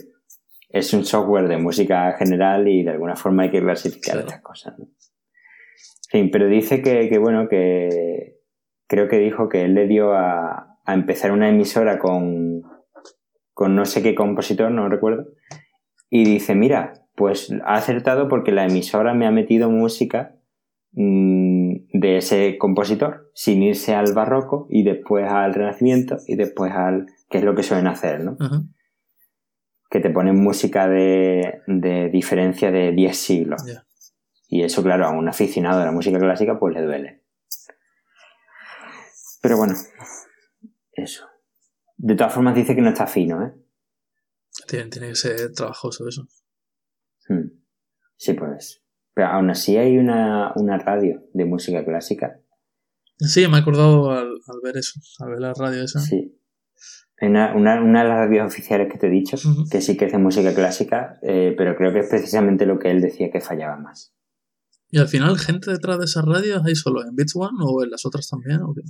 es un software de música general y de alguna forma hay que clasificar estas cosas, ¿no? Sí, pero dice que, que bueno, que creo que dijo que él le dio a, a empezar una emisora con, con no sé qué compositor, no recuerdo, y dice, mira, pues ha acertado porque la emisora me ha metido música mm, de ese compositor, sin irse al barroco y después al renacimiento y después al, que es lo que suelen hacer, ¿no? Que te ponen música de, de diferencia de 10 siglos. Y eso, claro, a un aficionado de la música clásica, pues le duele. Pero bueno, eso. De todas formas dice que no está fino, ¿eh? Tiene, que ser trabajoso eso. Hmm. Sí, pues. Pero aún así hay una, radio de música clásica. Sí, me he acordado al, ver eso, al ver la radio esa. Sí. Una, una, una, de las radios oficiales que te he dicho, que sí que hace música clásica, eh, pero creo que es precisamente lo que él decía que fallaba más. ¿Y al final gente detrás de esas radios hay solo en Beats One o en las otras también? ¿o qué?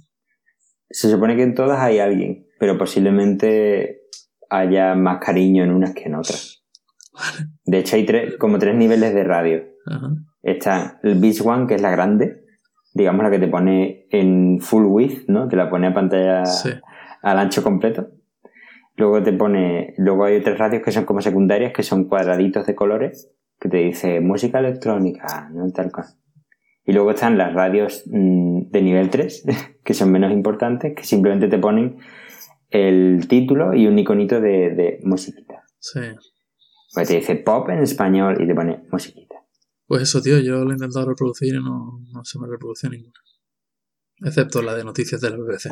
Se supone que en todas hay alguien, pero posiblemente haya más cariño en unas que en otras. De hecho, hay tres, como tres niveles de radio. Está el Beach One, que es la grande, digamos la que te pone en full width, ¿no? Te la pone a pantalla al ancho completo. Luego te pone, luego hay otras radios que son como secundarias, que son cuadraditos de colores, que te dice música electrónica, no tal cosa. Y luego están las radios mm, de nivel 3, que son menos importantes, que simplemente te ponen el título y un iconito de, de musiquita. Sí. Pues te dice pop en español y te pone musiquita. Pues eso, tío, yo lo he intentado reproducir y no, no se me reproduce ninguna. Excepto la de noticias de la BBC.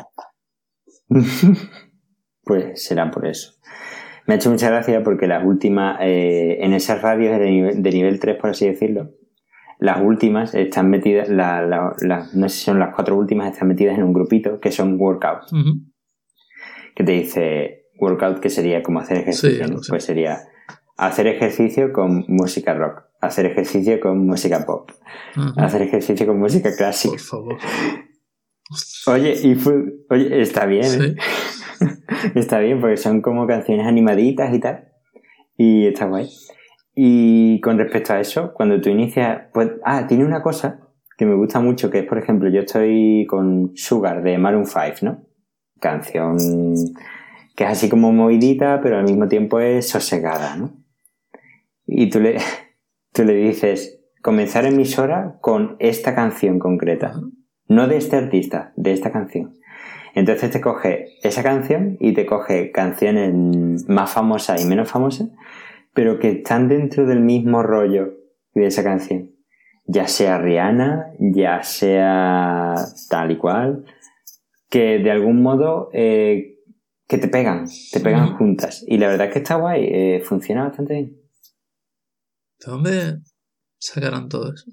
pues será por eso. Me ha hecho mucha gracia porque las últimas, eh, en esas radios de nivel, de nivel 3, por así decirlo, las últimas están metidas, la, no sé si son las cuatro últimas, están metidas en un grupito que son workouts. Que te dice workout que sería como hacer ejercicio. Pues sería hacer ejercicio con música rock, hacer ejercicio con música pop, hacer ejercicio con música clásica. Por favor. Oye, y oye, está bien, ¿eh? está bien, porque son como canciones animaditas y tal. Y está guay. Y con respecto a eso, cuando tú inicias, pues, ah, tiene una cosa que me gusta mucho, que es, por ejemplo, yo estoy con Sugar de Maroon 5, ¿no? Canción que es así como movidita, pero al mismo tiempo es sosegada, ¿no? Y tú le, tú le dices, comenzar emisora con esta canción concreta. No de este artista, de esta canción. Entonces te coge esa canción y te coge canciones más famosas y menos famosas pero que están dentro del mismo rollo de esa canción. Ya sea Rihanna, ya sea tal y cual, que de algún modo eh, que te pegan, te pegan juntas. Y la verdad es que está guay, eh, funciona bastante bien. ¿De dónde sacarán todo eso?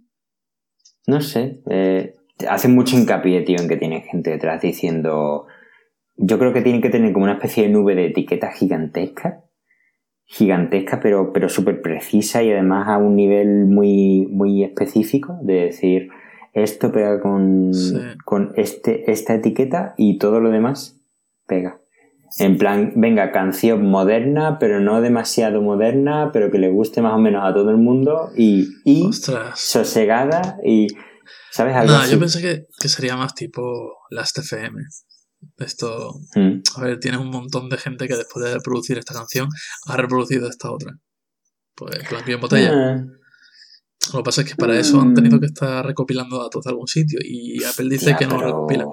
No sé, eh, hace mucho hincapié, tío, en que tiene gente detrás diciendo... Yo creo que tienen que tener como una especie de nube de etiquetas gigantescas, gigantesca, pero, pero súper precisa y además a un nivel muy, muy específico de decir, esto pega con, Sí. con este, esta etiqueta y todo lo demás pega. En plan, venga, canción moderna, pero no demasiado moderna, pero que le guste más o menos a todo el mundo y, y sosegada y, ¿sabes? Algo No, así. yo pensé que, que sería más tipo Last FM. Esto, Mm. a ver, tienes un montón de gente que después de reproducir esta canción ha reproducido esta otra. Pues y en botella. Ah, Lo que pasa es que para eso han tenido que estar recopilando datos de algún sitio y Apple dice que no pero- recopila.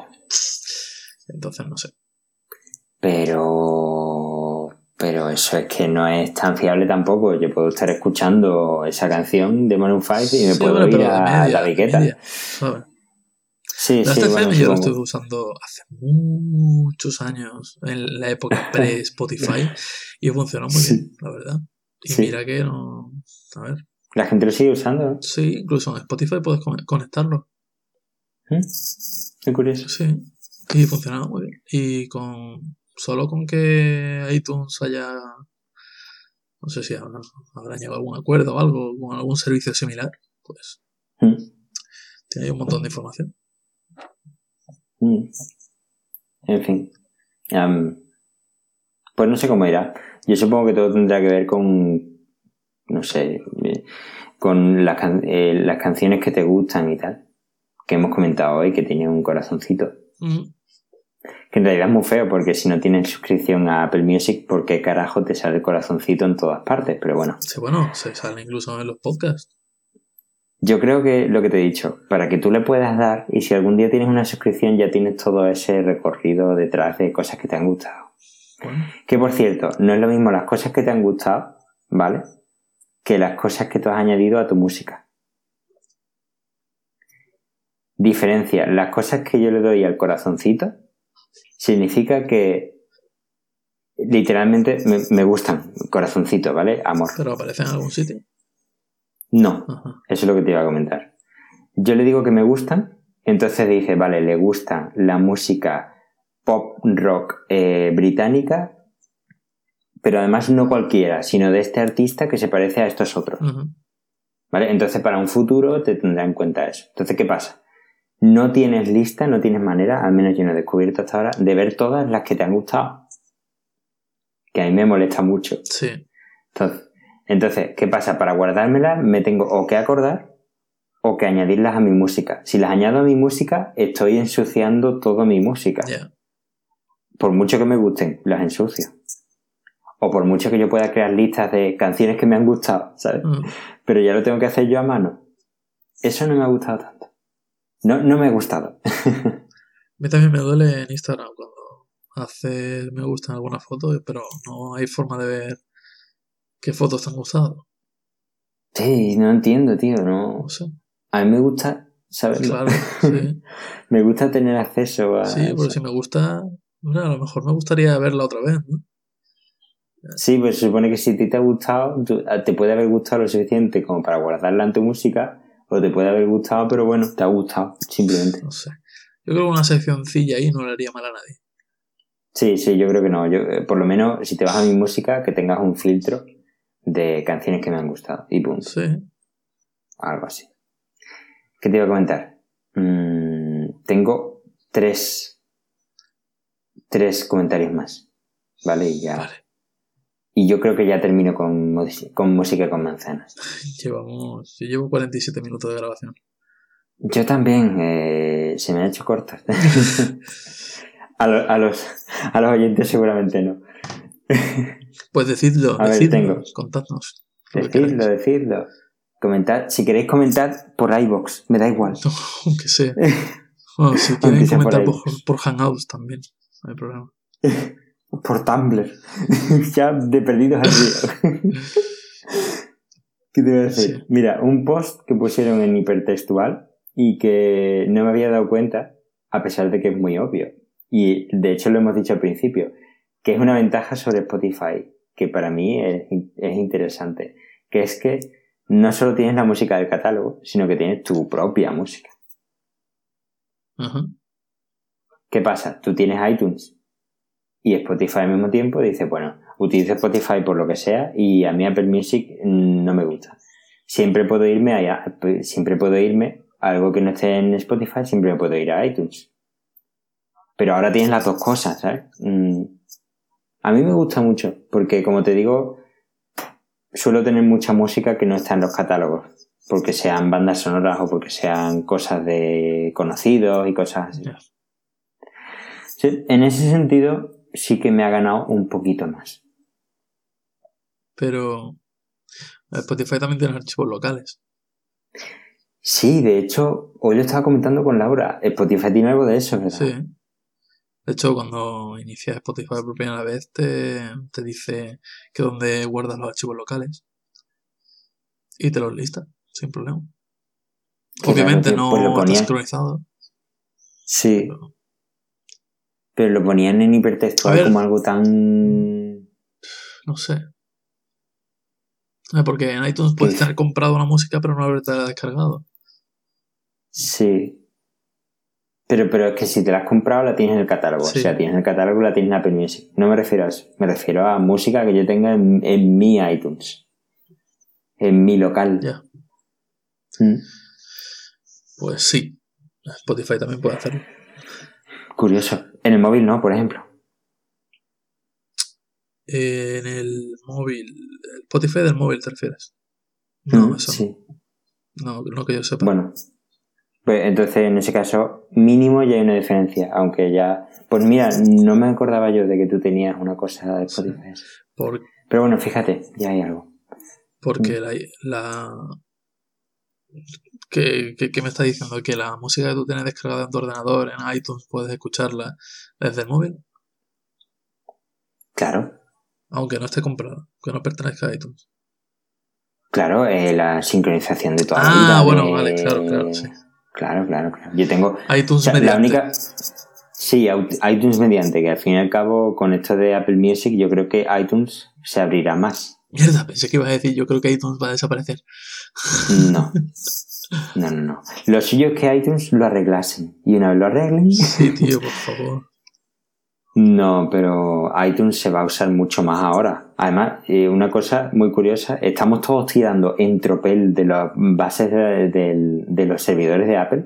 Entonces no sé. Pero, pero eso es que no es tan fiable tampoco. Yo puedo estar escuchando esa canción de Maroon 5 y me Sí, puedo ir a media, la de etiqueta. media, ¿sabes? Sí, Last sí, bueno, yo lo supongo. estuve usando hace muchos años, en la época pre-Spotify, y funcionó muy Sí. bien, la verdad. Y Sí. mira que no. A ver, La gente lo sigue usando. ¿no? sí, incluso en Spotify puedes con- conectarlo. ¿Mm? Qué curioso. Sí, y funcionaba muy bien. Y con solo con que iTunes haya. No sé si habrá, habrá llegado a algún acuerdo o algo con algún servicio similar, pues Mm, tiene ahí un montón de información. Mm. En fin. Pues no sé cómo irá. Yo supongo que todo tendrá que ver con, no sé, eh, con las, can- eh, las canciones que te gustan y tal. Que hemos comentado hoy, que tiene un corazoncito. Ujú. Que en realidad es muy feo porque si no tienes suscripción a Apple Music, ¿por qué carajo te sale el corazoncito en todas partes? Pero bueno, Sí, bueno, se sale incluso en los podcasts. Yo creo que lo que te he dicho, para que tú le puedas dar y si algún día tienes una suscripción ya tienes todo ese recorrido detrás de cosas que te han gustado. Bueno, Que por cierto, no es lo mismo las cosas que te han gustado, ¿vale? Que las cosas que tú has añadido a tu música. Diferencia, las cosas que yo le doy al corazoncito significa que literalmente me, me gustan, corazoncito, ¿vale? Amor. pero aparece en algún sitio. No, eso es lo que te iba a comentar. Yo le digo que me gustan, entonces dice, vale, le gusta la música pop rock eh, británica, pero además no cualquiera, sino de este artista que se parece a estos otros. ¿Vale? Entonces para un futuro te tendrá en cuenta eso. Entonces, ¿qué pasa? No tienes lista, no tienes manera, al menos yo no he descubierto hasta ahora, de ver todas las que te han gustado. Que a mí me molesta mucho. Sí, Entonces, entonces, ¿qué pasa? Para guardármelas me tengo o que acordar o que añadirlas a mi música. Si las añado a mi música, estoy ensuciando toda mi música. Por mucho que me gusten, las ensucio. O por mucho que yo pueda crear listas de canciones que me han gustado, ¿sabes? Ujú. Pero ya lo tengo que hacer yo a mano. Eso no me ha gustado tanto. No, no me ha gustado. A mí también me duele en Instagram cuando hace me gustan algunas fotos, pero no hay forma de ver qué fotos te han gustado. Sí, no entiendo, tío, no. No sé. A mí me gusta saberlo. Claro, sí. me gusta tener acceso a. Sí, porque eso. si me gusta, bueno, a lo mejor me gustaría verla otra vez, ¿no? Sí, pues se supone que si a ti te ha gustado, tú- te puede haber gustado lo suficiente como para guardarla en tu música, o te puede haber gustado, pero bueno, te ha gustado, simplemente. No sé. Yo creo que una seccioncilla ahí no le haría mal a nadie. Sí, sí, yo creo que no. Yo, eh, por lo menos, si te vas a mi música, que tengas un filtro de canciones que me han gustado. Y punto. Sí. Algo así. ¿Qué te iba a comentar? Mm, tengo tres, tres comentarios más. ¿Vale? Y ya. Vale. Y yo creo que ya termino con, música con manzanas. Llevamos. Yo llevo 47 minutos de grabación. Yo también, eh, se me ha hecho corto. a, lo- a los, a los oyentes seguramente no. Pues decidlo, A decidlo, contadnos. Decidlo, decidlo. Comentad, si queréis comentar por iBox, me da igual. Aunque sea. Bueno, si quieren por comentar por, por Hangouts también, no hay problema. Por Tumblr. ya de perdidos al río. ¿Qué te voy a decir? Sí. Mira, un post que pusieron en hipertextual y que no me había dado cuenta, a pesar de que es muy obvio. Y de hecho lo hemos dicho al principio. Que es una ventaja sobre Spotify, que para mí es, es interesante, que es que no solo tienes la música del catálogo, sino que tienes tu propia música. ¿Qué pasa? Tú tienes iTunes y Spotify al mismo tiempo dice, bueno, utilizo Spotify por lo que sea y a mí Apple Music no me gusta. Siempre puedo irme a, siempre puedo irme a algo que no esté en Spotify, siempre me puedo ir a iTunes. Pero ahora tienes las dos cosas, ¿sabes? Mm, a mí me gusta mucho porque, como te digo, suelo tener mucha música que no está en los catálogos, porque sean bandas sonoras o porque sean cosas de conocidos y cosas así. En ese sentido, sí que me ha ganado un poquito más. Pero Spotify también tiene archivos locales. Sí, de hecho, hoy lo estaba comentando con Laura. Spotify tiene algo de eso, ¿verdad? Sí. De hecho, cuando inicias Spotify por primera vez, te, te dice que donde guardas los archivos locales. Y te los lista, sin problema. Obviamente no pues lo está ponía. sincronizado. Sí, pero- pero lo ponían en hipertextual ver. como algo tan... No sé. Porque en iTunes puedes tener comprado una música pero no haberte descargado. Sí. Pero, pero es que si te la has comprado la tienes en el catálogo. Sí. O sea, tienes el catálogo la tienes en Apple Music. No me refiero a eso. Me refiero a música que yo tenga en, en mi iTunes. En mi local. Ya. Mm. Pues sí. Spotify también puede hacerlo. Curioso. En el móvil no, por ejemplo. En el móvil. el Spotify del móvil te refieres. No, Mm, eso sí. no. No, no que yo sepa. Bueno. Pues entonces, en ese caso, mínimo ya hay una diferencia. Aunque ya... Pues mira, no me acordaba yo de que tú tenías una cosa de Spotify. Por- Pero bueno, fíjate, ya hay algo. porque la. la ¿Qué, qué, qué me está diciendo? ¿Que la música que tú tienes descargada en tu ordenador, en iTunes, puedes escucharla desde el móvil? Claro. Aunque no esté comprada, que no pertenezca a iTunes. Claro, eh, la sincronización de toda Ah, bueno, de- vale, claro, claro, sí. Claro, claro, claro. Yo tengo. iTunes o sea, la mediante. única. Sí, iTunes mediante, que al fin y al cabo, con esto de Apple Music, yo creo que iTunes se abrirá más. Mierda, pensé que ibas a decir, yo creo que iTunes va a desaparecer. No. No, no, no. Lo suyo es que iTunes lo arreglasen. Y una vez lo arreglen. Sí, tío, por favor. No, pero iTunes se va a usar mucho más ahora. Además, eh, una cosa muy curiosa, estamos todos tirando en tropel de las bases de, de- de los servidores de Apple.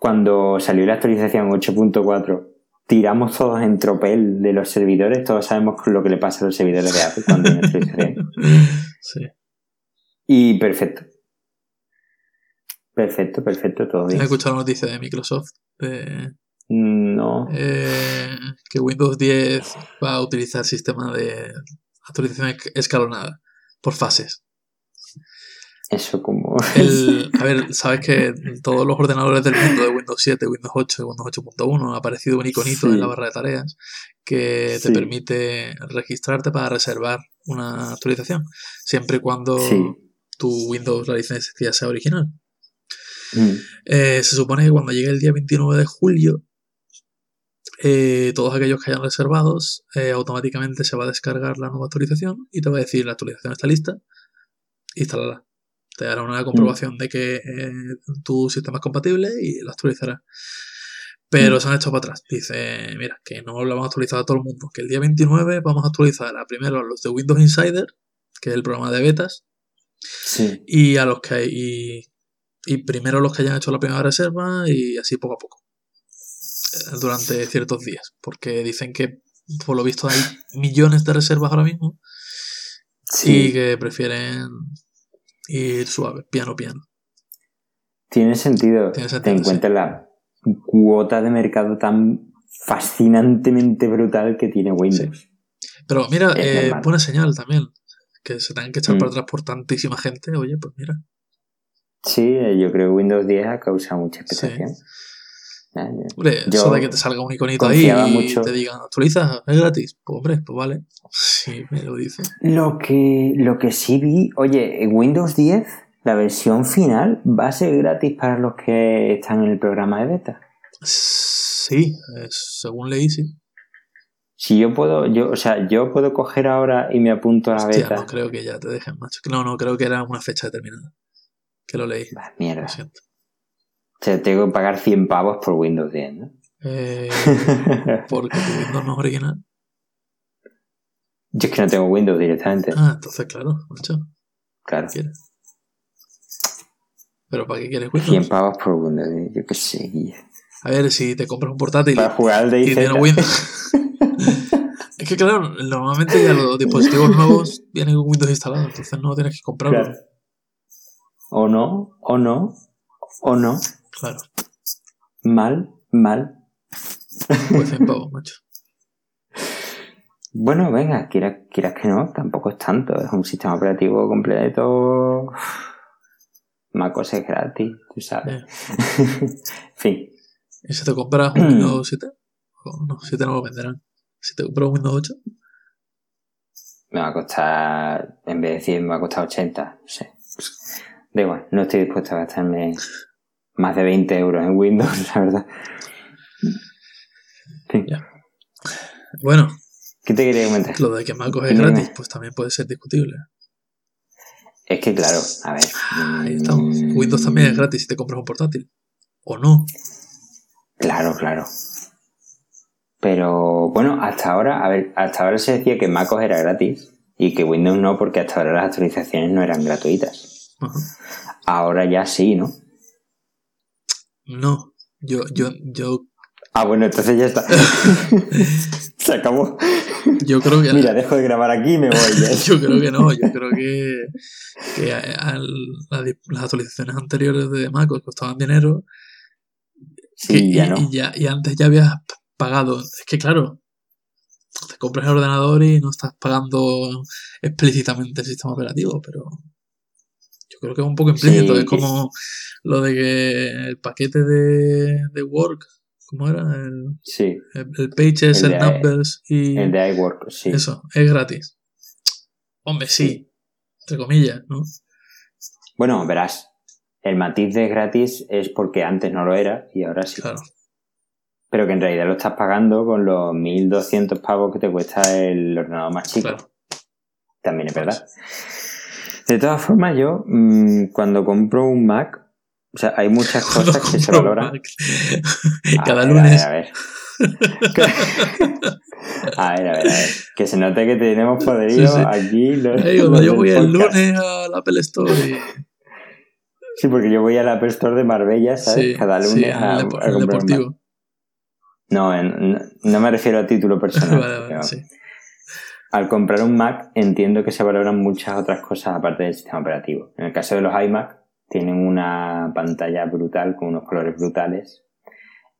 Cuando salió la actualización 8.4, tiramos todos en tropel de los servidores. Todos sabemos lo que le pasa a los servidores de Apple cuando hay una actualización. Sí. Y perfecto. Perfecto, perfecto, todo ¿Has bien. escuchado la noticia de Microsoft? De, No. eh, que Windows 10 va a utilizar sistema de actualización esc- escalonada por fases. Eso como... El, a ver, sabes que en todos los ordenadores del mundo de Windows 7, Windows 8, Windows 8.1 ha aparecido un iconito Sí. en la barra de tareas que te Sí. permite registrarte para reservar una actualización, siempre y cuando Sí. tu Windows, la licencia sea original. Mm. Eh, se supone que cuando llegue el día 29 de julio, eh, todos aquellos que hayan reservados, eh, automáticamente se va a descargar la nueva actualización y te va a decir la actualización está lista, instálala. Te dará una comprobación de que eh, tu sistema es compatible y la actualizará. Pero Mm. se han echado para atrás. Dice, mira, que no lo vamos a actualizar a todo el mundo, que el día 29 vamos a actualizar a primero a los de Windows Insider, que es el programa de betas, Sí. y a los que hay, y, y primero los que hayan hecho la primera reserva y así poco a poco durante ciertos días porque dicen que por lo visto hay millones de reservas ahora mismo y que prefieren ir suave piano piano Tiene sentido. Tiene Te sentido, encuentras la cuota de mercado tan fascinantemente brutal que tiene Windows. pero mira eh, buena señal también que se tengan que echar Mm. para atrás por tantísima gente oye pues mira Sí, eh, yo creo que Windows 10 ha causado mucha expectación. Hombre Yo eso de que te salga un iconito ahí y mucho- te digan actualiza es gratis pues hombre pues vale si me lo dice Lo que, lo que sí vi, oye, en Windows 10, la versión final va a ser gratis para los que están en el programa de beta. Sí, es- según leí, sí. Si yo puedo, yo, o sea, yo puedo coger ahora y me apunto a la Hostia, beta. no creo que ya te dejen, macho. No, no, creo que era una fecha determinada. Que lo leí. Bah, mierda. Lo siento. O sea, tengo que pagar 100 pavos por Windows 10, ¿no? Eh, porque tu Windows no es original. Yo es que no tengo Windows directamente. Ah, entonces, claro, macho. Claro. ¿Quieres? ¿Pero para qué quieres Windows? 100 pavos por Windows 10. Yo qué sé. A ver, si te compras un portátil Para jugar al y tiene. Windows. es que, claro, normalmente ya los dispositivos nuevos vienen con Windows instalado, entonces no tienes que comprarlo. Claro. O no, o no, o no. Claro. Mal, mal. Pues 100 pavos, macho. Bueno, venga, quieras, quieras que no, tampoco es tanto. Es un sistema operativo completo. MacOS es gratis, tú sabes. en fin, ¿Y si te compras un Windows 7? O no, 7 no lo venderán. Si te compras un Windows 8, me va a costar, en vez de 100, me va a costar 80. No sé. Da igual, no estoy dispuesto a gastarme más de 20 euros en Windows, la verdad. En fin, bueno, ¿Qué te quería comentar? lo de que MacOS es gratis, dime. pues también puede ser discutible. Es que claro, a ver. Ahí estamos. mm, Windows también es gratis si te compras un portátil. ¿O no? Claro, claro. Pero bueno, hasta ahora, a ver, hasta ahora se decía que MacOS era gratis y que Windows no, porque hasta ahora las actualizaciones no eran gratuitas. Ajá. Ahora ya sí, ¿no? No. Yo, yo, yo, Ah, bueno, entonces ya está. se acabó. yo creo que. Mira, dejo de grabar aquí y me voy. ya. Yo creo que no, yo creo que, que a- a- la di- las actualizaciones anteriores de MacOS costaban dinero Sí, que- ya y, no. y ya, y antes ya habías pagado. Es que claro, te compras el ordenador y no estás pagando explícitamente el sistema operativo, pero yo creo que es un poco implícito. Sí, es como lo de que el paquete de, de Work, ¿cómo era? El, Sí, el, el Pages, El el, Numbers y el de iWork, sí. eso, es gratis. Hombre, sí, entre comillas, ¿no? Bueno, verás, el matiz de gratis es porque antes no lo era y ahora sí. Claro. Pero que en realidad lo estás pagando con los 1200 pavos que te cuesta el ordenador más chico. Claro. También es verdad. De todas formas, yo mm, cuando compro un Mac, o sea, hay muchas cosas que se valoran. A Cada ver, lunes. A ver, a ver. A ver, a ver, a ver. Que se note que tenemos poderío Sí, sí. aquí. los- Ey, los yo voy el lunes al Apple Store y... Sí, porque yo voy al Apple Store de Marbella, ¿sabes? Sí, Cada lunes a, a comprar un Mac. No, en- no, no me refiero a título personal. Vale, vale, pero sí. Al comprar un Mac entiendo que se valoran muchas otras cosas aparte del sistema operativo. En el caso de los iMac, tienen una pantalla brutal con unos colores brutales.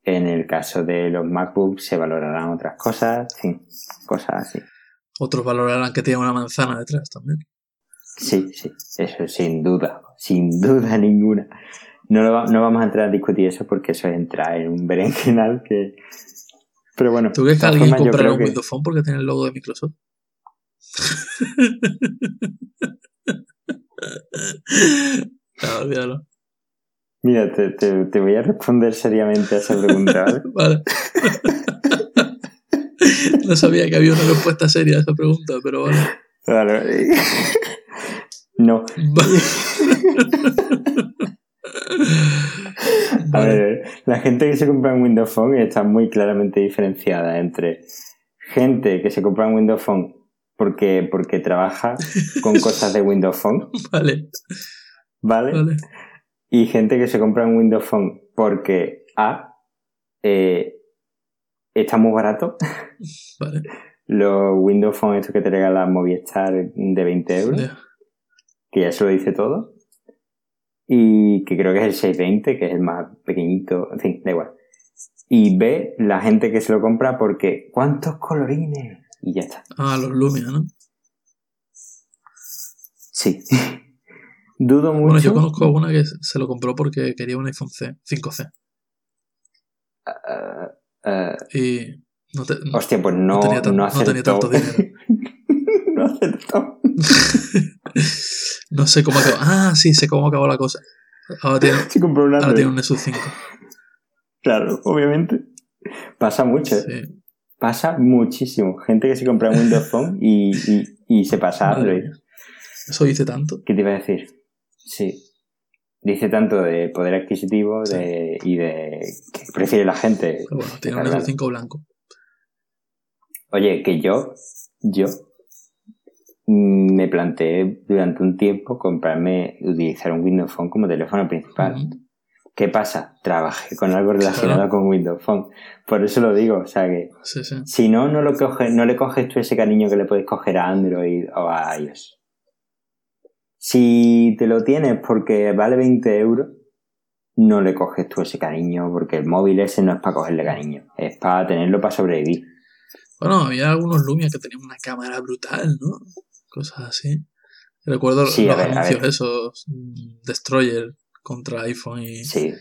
En el caso de los MacBooks se valorarán otras cosas, fin, cosas así. Otros valorarán que tiene una manzana detrás también. Sí, sí, eso sin duda, sin duda ninguna. No, lo va- no vamos a entrar a discutir eso porque eso es entrar en un berenjenal que... Pero bueno, ¿Tú crees que alguien comprará un que- Windows Phone porque tiene el logo de Microsoft? no. Mira, te, te- te voy a responder seriamente a esa pregunta, ¿vale? Vale. no sabía que había una respuesta seria a esa pregunta, pero vale. Vale. No. A ver, la gente que se compra un Windows Phone está muy claramente diferenciada entre gente que se compra un Windows Phone porque, porque trabaja con cosas de Windows Phone, Vale, ¿vale? vale. Y gente que se compra un Windows Phone porque A, eh, está muy barato. Vale. Los Windows Phone estos que te regala Movistar de 20 euros. Que ya se lo dice todo. Y que creo que es el 620, que es el más pequeñito, en fin, da igual. Y B, la gente que se lo compra porque ¿cuántos colorines? Y ya está. Ah, los Lumia, ¿no? Sí. Dudo mucho. Bueno, yo conozco a una que se lo compró porque quería un iPhone C, 5C. Ah, ah, Y no, te- hostia, pues no, no tenía, tan- no no tenía tanto dinero. no acertó. No sé cómo acabó. Ah, sí, sé cómo acabó la cosa. Ahora tiene, un ahora tiene un Nexus 5. Claro, obviamente. Pasa mucho. ¿eh? Sí. Pasa muchísimo. Gente que se compra un Windows Phone y, y, y se pasa a Android. Eso dice tanto. ¿Qué te iba a decir? Sí. Dice tanto de poder adquisitivo de, y de que prefiere la gente. Pero bueno, tiene un Claro. F5 blanco. Oye, que yo, yo me planteé durante un tiempo comprarme, utilizar un Windows Phone como teléfono principal. ¿Qué pasa? Trabajé con algo relacionado Claro. con Windows Phone. Por eso lo digo, o sea que Sí, sí. si no, no, lo coge, no le coges tú ese cariño que le puedes coger a Android o a iOS. Si te lo tienes porque vale 20 euros, no le coges tú ese cariño porque el móvil ese no es para cogerle cariño, es para tenerlo para sobrevivir. Bueno, había algunos Lumia que tenían una cámara brutal, ¿no? Cosas así. Recuerdo Sí, los ver, anuncios esos, mm, Destroyer contra iPhone y... Sí.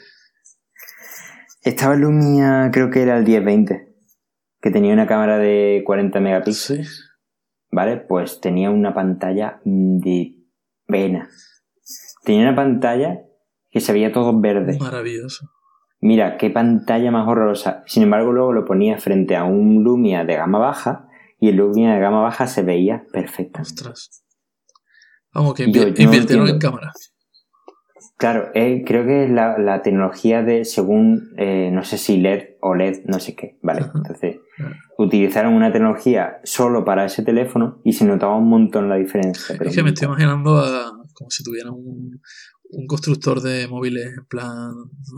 Estaba Lumia, creo que era el 1020, que tenía una cámara de 40 megapíxeles. Sí. ¿vale? Pues tenía una pantalla de pena. Tenía una pantalla que se veía todo verde. Maravilloso. Mira, qué pantalla más horrorosa. Sin embargo, luego lo ponía frente a un Lumia de gama baja y el Lumia de gama baja se veía perfecto. Ostras. Vamos, que Yo- yo no en cámara. Claro, eh, creo que es la, la tecnología de según, eh, no sé si LED o LED, no sé qué, ¿vale? Entonces, utilizaron una tecnología solo para ese teléfono y se notaba un montón la diferencia. pero Es que me estoy imaginando a, como si tuvieran un, un constructor de móviles en plan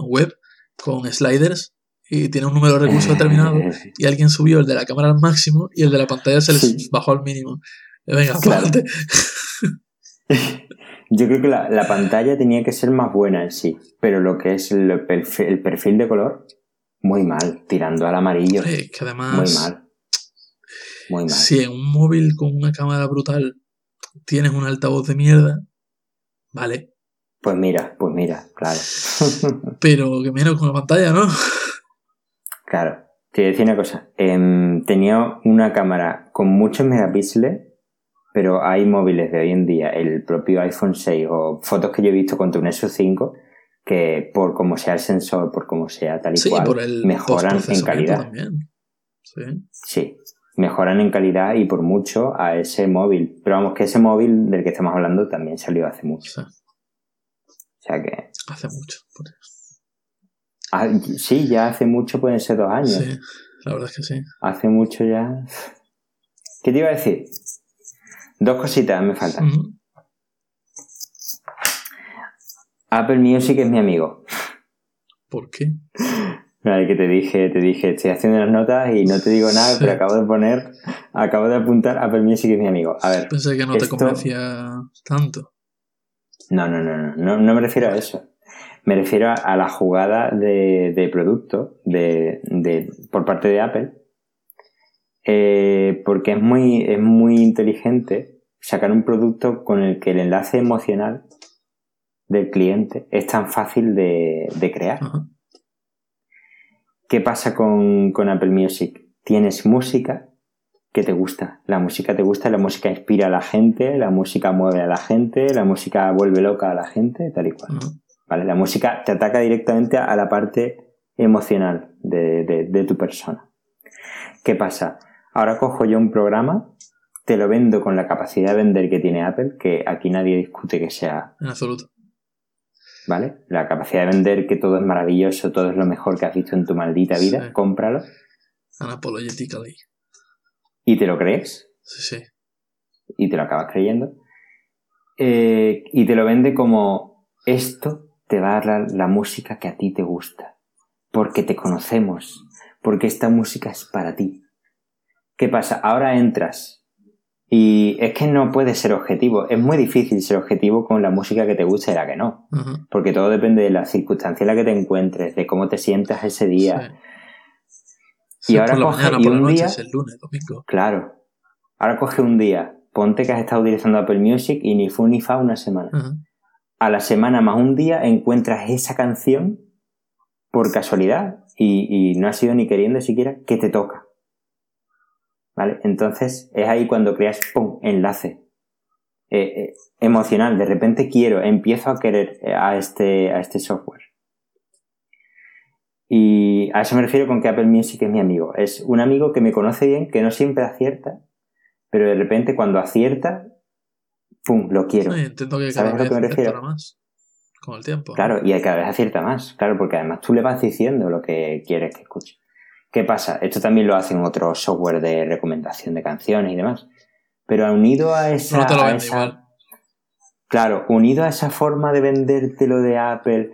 web con sliders y tiene un número de recursos determinado y alguien subió el de la cámara al máximo y el de la pantalla se les Sí. bajó al mínimo. Venga, Claro. Yo creo que la, la pantalla tenía que ser más buena en sí, pero lo que es el perfil, el perfil de color, muy mal, tirando al amarillo. Es que Muy además, mal. Muy mal. si en un móvil con una cámara brutal tienes un altavoz de mierda, vale, Pues mira, pues mira, claro. pero que menos con la pantalla, ¿no? claro. Te voy a decir una cosa. Em, tenía una cámara con muchos megapíxeles, pero hay móviles de hoy en día, el propio iPhone 6 o fotos que yo he visto con tu Nexus 5, que por cómo sea el sensor, por cómo sea tal y Sí, cual, por el mejoran en calidad. Sí. Sí, mejoran en calidad y por mucho a ese móvil. Pero vamos, que ese móvil del que estamos hablando también salió hace mucho. Sí, O sea que, hace mucho. por eso. ah, sí, ya hace mucho, pueden ser dos años. Sí, la verdad es que sí. Hace mucho ya. ¿Qué te iba a decir? Dos cositas me faltan. Apple Music es mi amigo. ¿Por qué? Vale, que te dije, te dije, estoy haciendo las notas y no te digo nada, Sí. pero acabo de poner, acabo de apuntar Apple Music es mi amigo. A ver, Pensé que no te convencía tanto. No, no, no, no, no, no me refiero a eso. Me refiero a, a la jugada de, de producto de, de, por parte de Apple, eh, porque es muy, es muy inteligente sacar un producto con el que el enlace emocional del cliente es tan fácil de, de crear. ¿Qué pasa con, con Apple Music? Tienes música que te gusta. La música te gusta, la música inspira a la gente, la música mueve a la gente, la música vuelve loca a la gente, tal y cual. ¿Vale? La música te ataca directamente a la parte emocional de, de- de tu persona. ¿Qué pasa? Ahora cojo yo un programa, te lo vendo con la capacidad de vender que tiene Apple, que aquí nadie discute que sea En absoluto. ¿vale? La capacidad de vender que todo es maravilloso, todo es lo mejor que has visto en tu maldita vida, Sí. cómpralo Unapologetically. y te lo crees Sí, sí. y te lo acabas creyendo. Eh, y te lo vende como esto te va a dar la, la música que a ti te gusta, porque te conocemos, porque esta música es para ti. ¿Qué pasa? Ahora entras y es que no puedes ser objetivo, es muy difícil ser objetivo con la música que te gusta y la que no. Porque todo depende de la circunstancia en la que te encuentres, de cómo te sientas ese día. Sí. Y Sí, ahora por coge mañana, y por la un noche, día- es el lunes, domingo. Claro. Ahora coge un día, ponte que has estado utilizando Apple Music y ni fu ni fa una semana. A la semana más un día encuentras esa canción por casualidad y, y no has sido ni queriendo siquiera que te toca. ¿Vale? Entonces es ahí cuando creas, ¡pum!, enlace. Eh, eh, emocional, de repente quiero, empiezo a querer eh, a este, a este software. Y a eso me refiero con que Apple Music es mi amigo. Es un amigo que me conoce bien, que no siempre acierta, pero de repente cuando acierta, ¡pum! Lo quiero. Sí, entiendo que ¿Sabes cada a lo que vez me refiero? más con el tiempo. Claro, y cada vez acierta más, claro, porque además tú le vas diciendo lo que quieres que escuche. ¿Qué pasa? Esto también lo hacen otros software de recomendación de canciones y demás. Pero unido a esa. No te lo a esa- igual. Claro, unido a esa forma de venderte lo de Apple.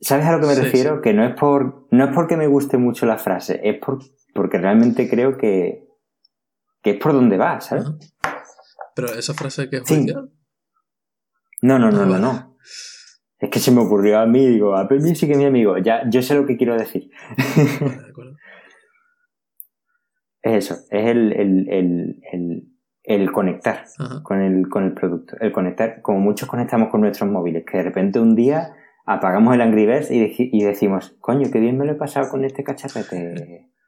¿Sabes a lo que me Sí, refiero? Que no es por. No es porque me guste mucho la frase, es por, porque realmente creo que. que es por donde va, ¿sabes? Pero esa frase que es Sí. oficial. No, no, no, Ah, no, no. Es que se me ocurrió a mí, digo, Apple Music es mi amigo. Ya, yo sé lo que quiero decir. Vale, de acuerdo. Es eso, es el, el, el, el, el conectar Ajá. con el, con el producto. El conectar, como muchos conectamos con nuestros móviles, que de repente un día apagamos el Angry Birds y, deci- y decimos, coño, qué bien me lo he pasado con este cacharrete.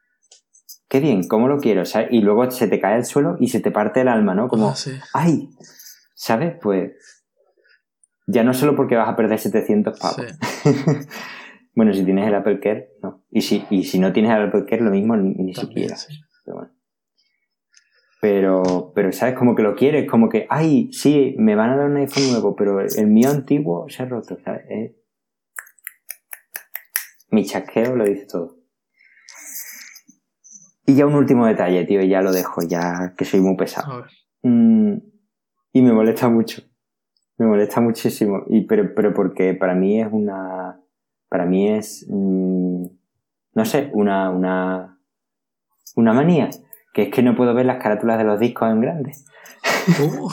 Qué bien, cómo lo quiero, ¿sabes? Y luego se te cae al suelo y se te parte el alma, ¿no? Como, Ah, sí. ¡ay! ¿Sabes? Pues ya no solo porque vas a perder 700 pavos. Sí. bueno, si tienes el Apple Care, no. Y si, y si no tienes el Apple Care, lo mismo ni, siquiera. sí. Pero bueno. Pero, pero, ¿sabes? Como que lo quieres, como que, ay, sí, me van a dar un iPhone nuevo, pero el mío antiguo se ha roto, ¿sabes? Eh, Mi chasqueo lo dice todo. Y ya un último detalle, tío, ya lo dejo, ya que soy muy pesado. Mm, y me molesta mucho. Me molesta muchísimo. Y, pero, pero porque para mí es una. Para mí es. mm, no sé, una, una. Una manía. Que es que no puedo ver las carátulas de los discos en grande. ¿Cómo?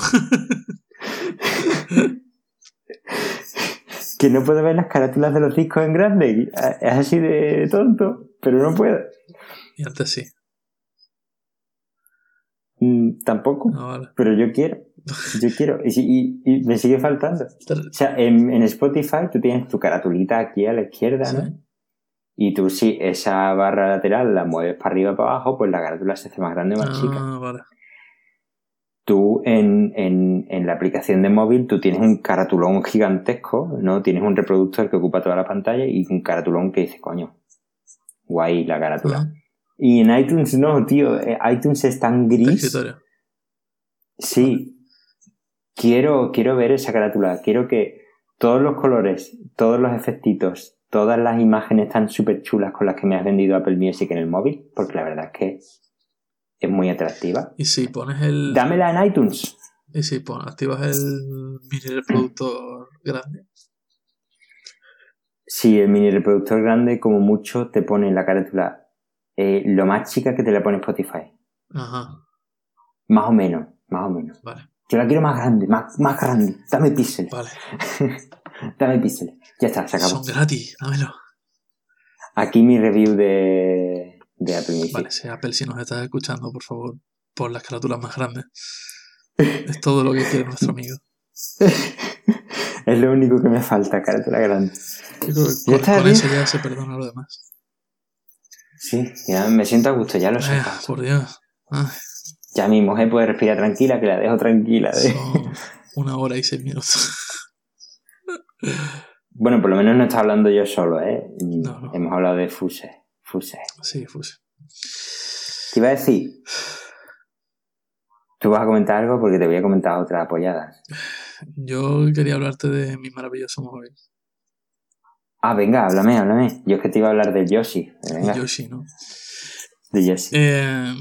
Que no puedo ver las carátulas de los discos en grande. Es así de tonto, pero no puedo. y antes sí. Mm, tampoco. Ah, vale. Pero yo quiero. Yo quiero. Y, si- y- y me sigue faltando. O sea, en, en Spotify tú tienes tu caratulita aquí a la izquierda, ¿no? Sí. Y tú si esa barra lateral la mueves para arriba para abajo, pues la carátula se hace más grande o más chica. Ah, vale. Tú en, en, en la aplicación de móvil tú tienes un caratulón gigantesco, ¿no? Tienes un reproductor que ocupa toda la pantalla y un caratulón que dice, coño, guay la carátula. Y en iTunes no, tío, eh, iTunes es tan gris. Sí. Quiero, quiero ver esa carátula. Quiero que todos los colores, todos los efectitos, todas las imágenes tan súper chulas con las que me has vendido Apple Music en el móvil, porque la verdad es que es muy atractiva. Y si pones el. Dámela en iTunes. Y si pones, activas el mini reproductor grande. Si el mini reproductor grande, como mucho, te pone en la carátula eh, lo más chica que te la pone Spotify. Ajá. Más o menos, más o menos. Vale. Yo la quiero más grande, más, más grande. Dame píxeles. Vale. Dame píxeles. Ya está, se acabó. Son gratis. Dámelo. Aquí mi review de, de Apple Music. Vale, si Apple, si nos estás escuchando, por favor, pon las carátulas más grandes. Es todo lo que quiere nuestro amigo. es lo único que me falta, carátula grande. Creo que Ya con, está con eso ya se perdona lo demás. Sí, ya me siento a gusto, ya lo sé. Eh, por Dios. Ay, Ya mi mujer puede respirar tranquila, que la dejo tranquila. ¿eh? son una hora y seis minutos. Bueno, por lo menos no está hablando yo solo, ¿eh? No, no. Hemos hablado de Fuse. Fuse. Sí, Fuse. Te iba a decir. Tú vas a comentar algo porque te voy a comentar otras apoyadas. Yo quería hablarte de mi maravilloso móvil. Ah, venga, háblame, háblame. Yo es que te iba a hablar del Yoshi. Venga, Yoshi, ¿no? de Yoshi. Eh,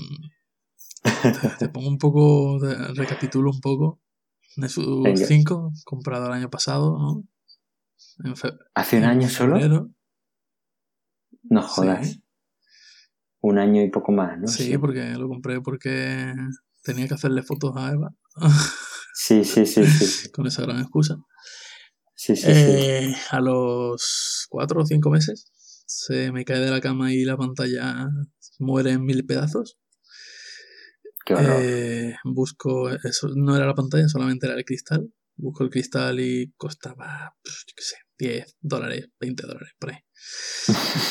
te, te pongo un poco, te recapitulo un poco. Nexus Venga. 5, comprado el año pasado, ¿no? ¿Hace un año solo? No jodas. Sí. Un año y poco más, ¿no? Sí, porque lo compré porque tenía que hacerle fotos a Eva. Sí, sí, sí, sí. con esa gran excusa. Sí, sí, sí. Eh, a los cuatro o cinco meses se me cae de la cama y la pantalla muere en mil pedazos. Qué horror. Eh, busco, eso no era la pantalla, solamente era el cristal. Busco el cristal y costaba, pues, yo qué sé, 10 dólares, 20 dólares por ahí.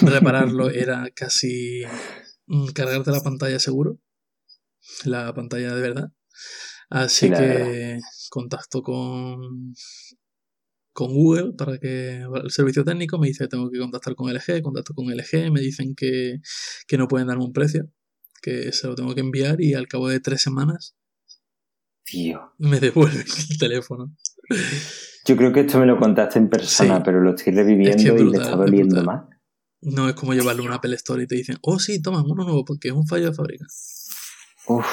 Repararlo era casi mm, cargarte la pantalla seguro, la pantalla de verdad. Así Sí, que contacto con con Google para que el servicio técnico me dice que tengo que contactar con LG, contacto con LG, me dicen que, que no pueden darme un precio, que se lo tengo que enviar y al cabo de tres semanas Tío. me devuelven el teléfono. Yo creo que esto me lo contaste en persona, Sí. pero lo estoy reviviendo Es que es y brutal, está es doliendo más. No es como llevarle una Apple Store y te dicen, oh sí, toma uno nuevo porque es un fallo de fábrica. Uf,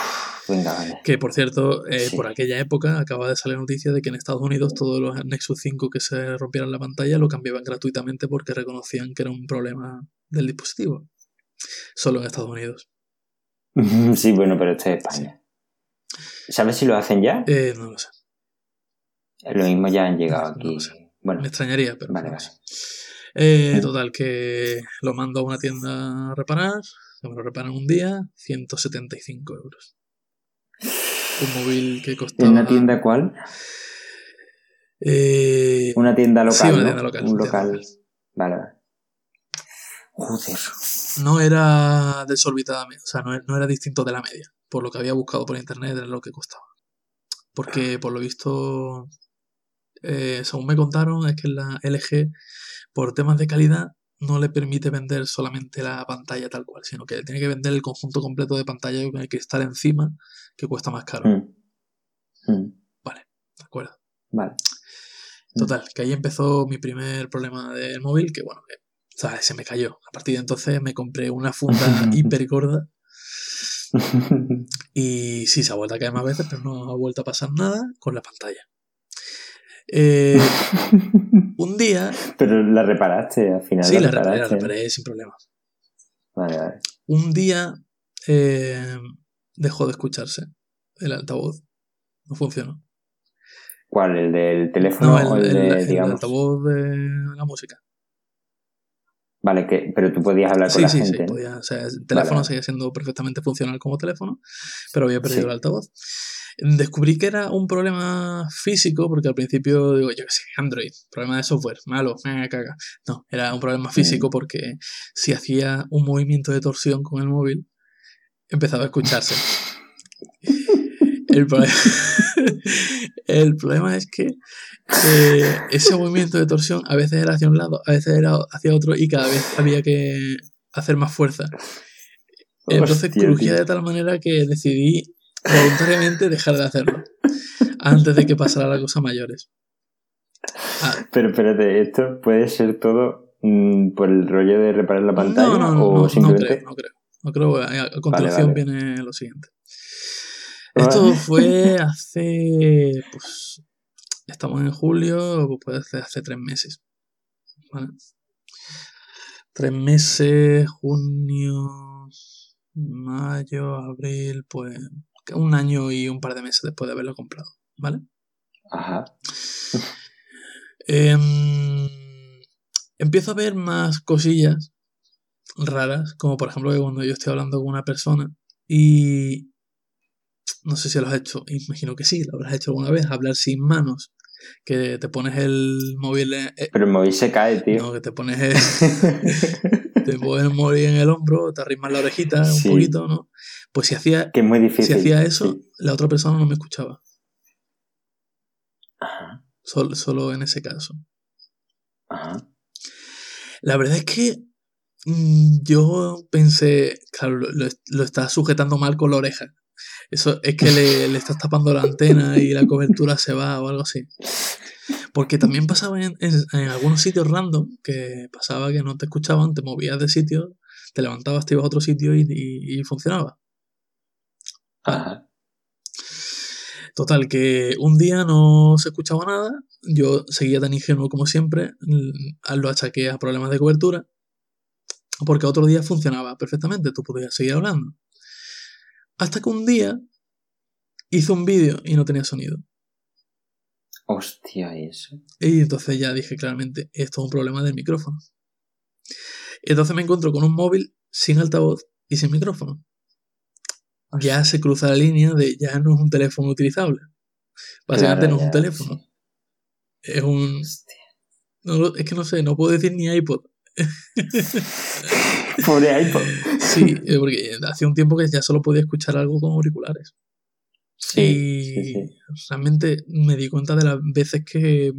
venga, vale. Que por cierto, eh, Sí. por aquella época acaba de salir noticia de que en Estados Unidos todos los Nexus 5 que se rompieran la pantalla lo cambiaban gratuitamente porque reconocían que era un problema del dispositivo. Solo en Estados Unidos. Sí, bueno, pero esto es España. ¿Sabes si lo hacen ya? Eh, no lo sé. Lo mismo ya han llegado aquí. sé. Bueno, Me extrañaría, pero Vale, vale. Eh, total, que lo mando a una tienda a reparar, que me lo reparan un día, 175 euros. Un móvil que costaba... ¿en una tienda cuál? Eh, Una tienda local. Sí, una tienda local, Un local. local. Vale, vale. Joder. no era desorbitada, o sea, no, e- no era distinto de la media, por lo que había buscado por internet era lo que costaba. Porque por lo visto, eh, según me contaron, es que la LG, por temas de calidad, no le permite vender solamente la pantalla tal cual, sino que tiene que vender el conjunto completo de pantalla con el cristal encima, que cuesta más caro. Mm. Mm. ¿De acuerdo? Vale. Total, que ahí empezó mi primer problema del móvil, que bueno, que, ¿sabes? se me cayó. A partir de entonces me compré una funda hiper gorda y sí, se ha vuelto a caer más veces, pero no ha vuelto a pasar nada con la pantalla. Eh, un día, pero la reparaste al final. sí, la reparé, la reparé sin problemas. Vale, vale. Un día eh, dejó de escucharse el altavoz, no funcionó. ¿Cuál? ¿El del teléfono No, o el, el, el- de, el digamos? altavoz de la música. Vale, que, pero tú podías hablar con Sí, la sí, gente. sí, ¿no? podía, o sea, el teléfono vale. seguía siendo perfectamente funcional como teléfono, pero había perdido Sí. el altavoz. Descubrí que era un problema físico, porque al principio digo, yo qué sé, Android, problema de software, malo, me caga. No, era un problema físico porque si hacía un movimiento de torsión con el móvil, empezaba a escucharse. El, proble- el problema es que eh, ese movimiento de torsión a veces era hacia un lado, a veces era hacia otro y cada vez había que hacer más fuerza. Entonces Hostia, crujía tío. de tal manera que decidí voluntariamente dejar de hacerlo antes de que pasara la cosa a mayores. Ah, Pero espérate, ¿esto puede ser todo mm, por el rollo de reparar la pantalla no, no, no, o no, no simplemente... creo, no creo. No creo, a, a continuación vale. viene lo siguiente. Esto fue hace, pues, estamos en julio, pues puede ser hace tres meses. ¿vale? Tres meses, junio, mayo, abril, pues un año y un par de meses después de haberlo comprado, ¿vale? Ajá. Em, empiezo a ver más cosillas raras, como por ejemplo que cuando yo estoy hablando con una persona y no sé si lo has hecho, imagino que sí, lo habrás hecho alguna vez, hablar sin manos, que te pones el móvil, en- eh, Pero el móvil se cae, tío. no, que te pones el, te pones el móvil en el hombro, te arrimas la orejita Sí. un poquito, ¿no? Pues si hacía, que es muy difícil. si hacía eso, Sí. la otra persona no me escuchaba, Ajá. solo, solo en ese caso. Ajá. La verdad es que mm, yo pensé, claro, lo, lo, lo estás sujetando mal con la oreja. Eso es que le, le estás tapando la antena y la cobertura se va o algo así. Porque también pasaba en, en- en algunos sitios random que pasaba que no te escuchaban, te movías de sitio, te levantabas, te ibas a otro sitio y, y- y funcionaba. Ajá. Total, que un día no se escuchaba nada, yo seguía tan ingenuo como siempre, mm, lo achaqué a problemas de cobertura, porque otro día funcionaba perfectamente, tú podías seguir hablando. Hasta que un día hice un vídeo y no tenía sonido. Hostia, eso. Y entonces ya dije claramente, esto es un problema del micrófono. Entonces me encuentro con un móvil sin altavoz y sin micrófono. Ya se cruza la línea de ya no es un teléfono utilizable. Básicamente Claro, no es un teléfono. sí. Es un... No es que no sé, no puedo decir ni iPod. Pobre iPod. Sí, eh, porque hace un tiempo que ya solo podía escuchar algo con auriculares. Sí, y sí, sí. realmente me di cuenta de las veces que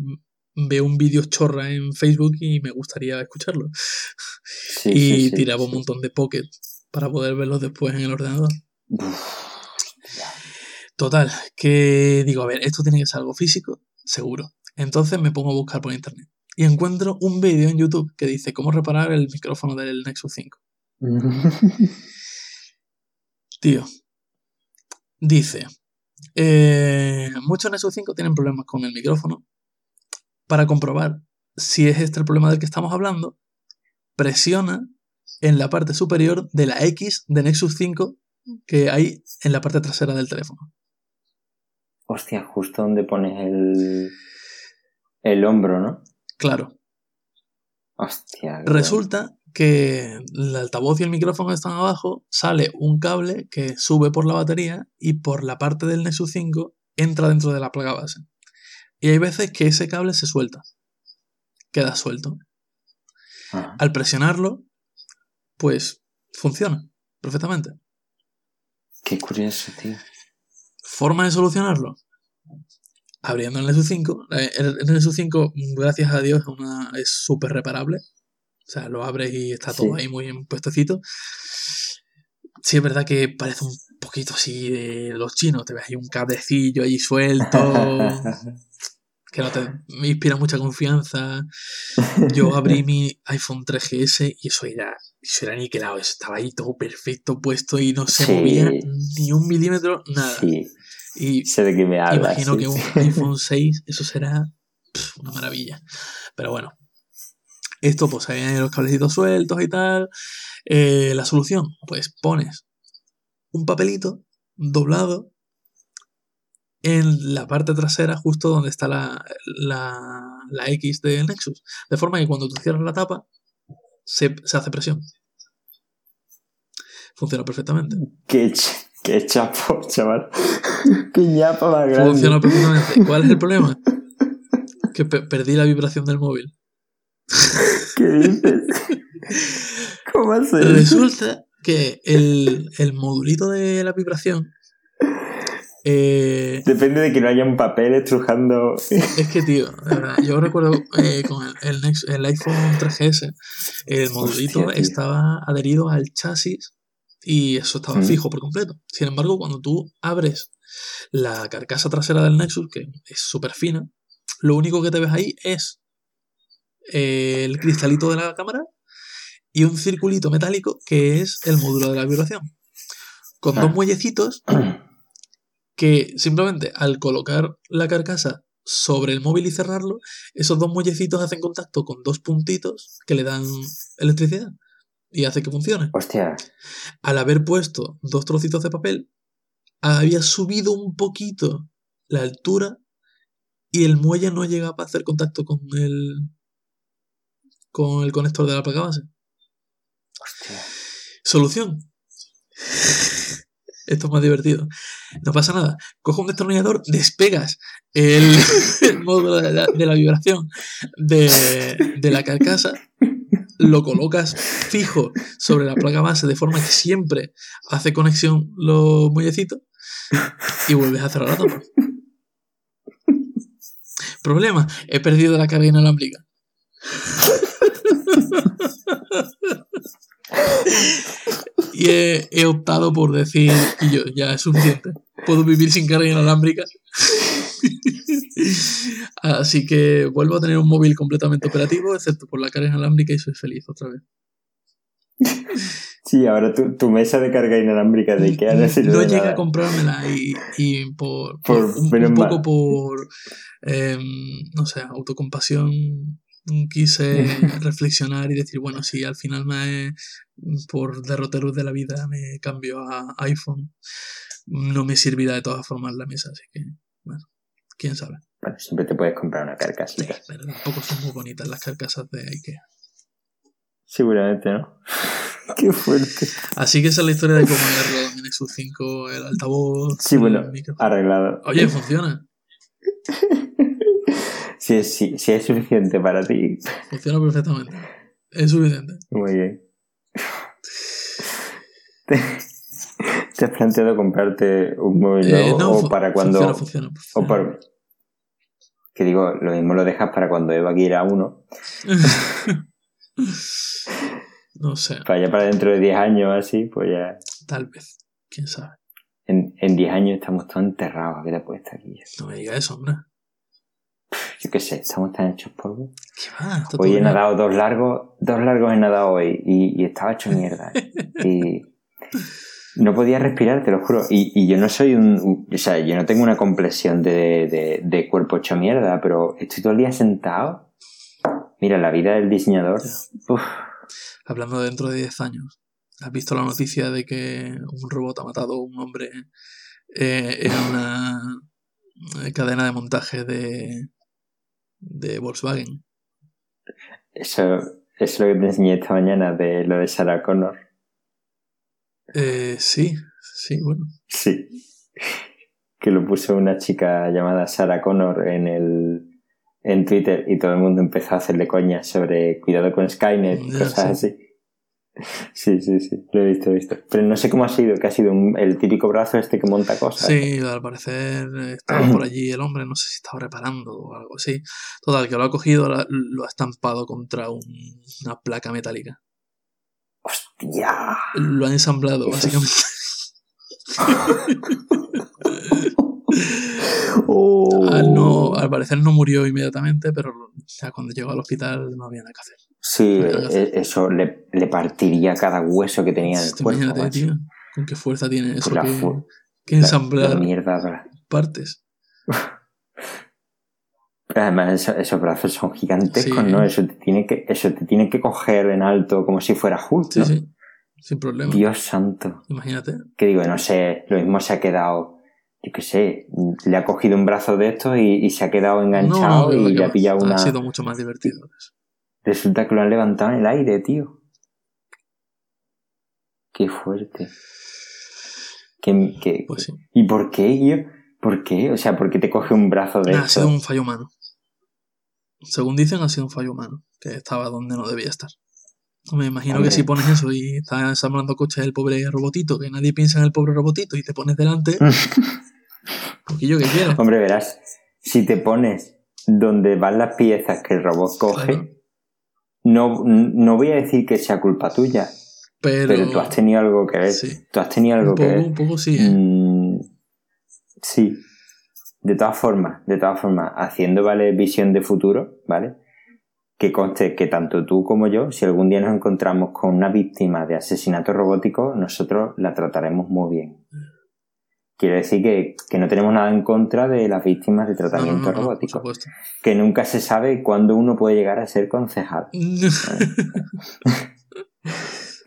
veo un vídeo chorra en Facebook y me gustaría escucharlo. Sí, y tiraba un montón de pocket para poder verlos después en el ordenador. Total, que digo, a ver, esto tiene que ser algo físico, seguro. Entonces me pongo a buscar por internet. Y encuentro un vídeo en YouTube que dice cómo reparar el micrófono del Nexus 5. Tío, dice, eh, muchos Nexus 5 tienen problemas con el micrófono. Para comprobar si es este el problema del que estamos hablando, presiona en la parte superior de la X de Nexus 5 que hay en la parte trasera del teléfono. Hostia, justo donde pones el, el hombro, ¿no? Claro, Hostia. resulta que el altavoz y el micrófono están abajo, sale un cable que sube por la batería y por la parte del Nexus 5 entra dentro de la placa base. Y hay veces que ese cable se suelta, queda suelto. Ajá. Al presionarlo, pues funciona perfectamente. Qué curioso, tío. ¿Forma de solucionarlo? Abriendo el Nexus 5. Eh, El, el Nexus 5, gracias a Dios, es una- es súper reparable. O sea, lo abres y está todo Sí. ahí muy bien puestecito. Sí, es verdad que parece un poquito así de los chinos. Te ves ahí un cablecillo ahí suelto. que no te me inspira mucha confianza. Yo abrí mi iPhone 3GS y eso era, eso era niquelado. Eso estaba ahí todo perfecto puesto y no se Sí. movía ni un milímetro, nada. Sí, Y sé de qué me hablas. imagino sí, que un iPhone 6, eso será una maravilla. Pero bueno, esto pues hay los cablecitos sueltos y tal. Eh, la solución, pues pones un papelito doblado en la parte trasera, justo donde está la, la, la X del Nexus. De forma que cuando tú cierras la tapa, se, se hace presión. Funciona perfectamente. Qué, ch- qué chapo, chaval. qué ñapa más grande. Funciona perfectamente. ¿Cuál es el problema? Que pe- perdí la vibración del móvil. ¿Qué dices? ¿Cómo haces? Resulta que el, el modulito de la vibración. Eh, Depende de que no haya un papel estrujando. es que, tío, de verdad, yo recuerdo eh, con el, el el iPhone 3GS, el modulito Hostia, estaba adherido al chasis y eso estaba Mm. fijo por completo. Sin embargo, cuando tú abres la carcasa trasera del Nexus, que es súper fina, lo único que te ves ahí es eh, el cristalito de la cámara y un circulito metálico que es el módulo de la vibración. Con Ah. dos muellecitos que simplemente al colocar la carcasa sobre el móvil y cerrarlo, esos dos muellecitos hacen contacto con dos puntitos que le dan electricidad y hace que funcione. Hostia. Al haber puesto dos trocitos de papel, había subido un poquito la altura y el muelle no llegaba a hacer contacto con el con el conector de la placa base. Hostia. Solución. Esto es más divertido. No pasa nada. Coge un destornillador, despegas el, el módulo de la, de la vibración de, de la carcasa, lo colocas fijo sobre la placa base de forma que siempre hace conexión los muellecitos y vuelves a cerrar la tapa. Problema, he perdido la carga inalámbrica. Y he, he optado por decir, y yo, ya es suficiente. Puedo vivir sin carga inalámbrica. Así que vuelvo a tener un móvil completamente operativo, excepto por la carga inalámbrica, y soy feliz otra vez. Sí, ahora tu, tu mesa de carga inalámbrica de Ikea no sirve no llegué a comprármela y, y por, Por- por- un, poco por, em, no sé, autocompasión, quise reflexionar y decir, bueno, si al final me, por derroteros de la vida me cambio a iPhone, no me servirá de todas formas la mesa, así que, bueno, quién sabe. Bueno, siempre te puedes comprar una Sí, carcasita. pero tampoco son muy bonitas las carcasas de Ikea. Seguramente, ¿no? Qué fuerte. Así que esa es la historia de cómo arreglado mi Nexus 5, el altavoz, Sí, bueno, el arreglado. Oye, funciona. Si es, si, si es suficiente para ti, Funciona perfectamente. Es suficiente. muy bien. ¿Te, te has planteado comprarte un móvil Eh, no, o para cuando... Funciona, funciona. o funciona. para- Que digo, lo mismo lo dejas para cuando Eva quiera uno. no sé. Para ya para dentro de 10 años así, pues ya. Tal vez. Quién sabe. En, en 10 años estamos todos enterrados. ¿Qué te puede estar aquí? No me digas eso, hombre. Yo qué sé, estamos tan hechos polvo. ¿Qué va? Hoy he nadado dos largos, dos largos he nadado hoy y, y estaba hecho mierda. y no podía respirar, te lo juro. Y, y yo no soy un, o sea, yo no tengo una complexión de, de, de cuerpo hecho mierda, pero estoy todo el día sentado. Mira, la vida del diseñador. uf, Hablando de dentro de 10 años. ¿Has visto la noticia de que un robot ha matado a un hombre eh, en una eh, cadena de montaje de, de Volkswagen? eso, eso es lo que te enseñé esta mañana de lo de Sarah Connor. Eh, sí, sí, bueno. Sí. Que lo puso una chica llamada Sarah Connor en el en Twitter y todo el mundo empezó a hacerle coñas sobre cuidado con Skynet y cosas así. Sí, sí, sí, lo he visto, lo he visto. Pero no sé cómo ha sido, que ha sido un- el típico brazo este que monta cosas. Sí, al parecer estaba por allí el hombre, no sé si estaba reparando o algo así. Total, que lo ha cogido, lo ha estampado contra un- una placa metálica. ¡Hostia! Lo ha ensamblado, básicamente. No, al parecer no murió inmediatamente, pero ya cuando llegó al hospital no había nada que hacer. Sí, que e- eso le, le partiría cada hueso que tenía en el Tú cuerpo. Tío, con qué fuerza tiene eso la que, que La- ensamblar la mierda. partes. Además, eso- esos brazos son gigantescos, Sí. ¿no? Eso te, tiene que, eso te tiene que coger en alto como si fuera Hulk, Sí, ¿no? sí, sin problema. Dios santo. Imagínate. Que digo, no sé, lo mismo se ha quedado, yo qué sé, le ha cogido un brazo de estos y, y se ha quedado enganchado y le ha pillado una... Ha sido mucho más divertido. Resulta que lo han levantado en el aire, tío. Qué fuerte. ¿Qué, qué- Pues sí. ¿Y por qué, tío? ¿Por qué? O sea, ¿por qué te coge un brazo de Nah, ha estos? sido un fallo humano. Según dicen, ha sido un fallo humano, que estaba donde no debía estar. Me imagino Hombre. que si pones eso y estás ensamblando coches del pobre robotito, que nadie piensa en el pobre robotito y te pones delante, poquillo que quiero. Hombre, verás, si te pones donde van las piezas que el robot coge, Claro. no, no voy a decir que sea culpa tuya, Pero, pero tú has tenido algo que ver. sí. Tú has tenido algo un que poco, ver. un poco sí, ¿eh? Mm, sí. De todas formas, de todas formas, haciendo, ¿vale? Visión de futuro, ¿vale? Que conste que tanto tú como yo, si algún día nos encontramos con una víctima de asesinato robótico, nosotros la trataremos muy bien. Quiero decir que, que no tenemos nada en contra de las víctimas de No, no, tratamiento no, no, por robótico. supuesto. que nunca se sabe cuándo uno puede llegar a ser concejal.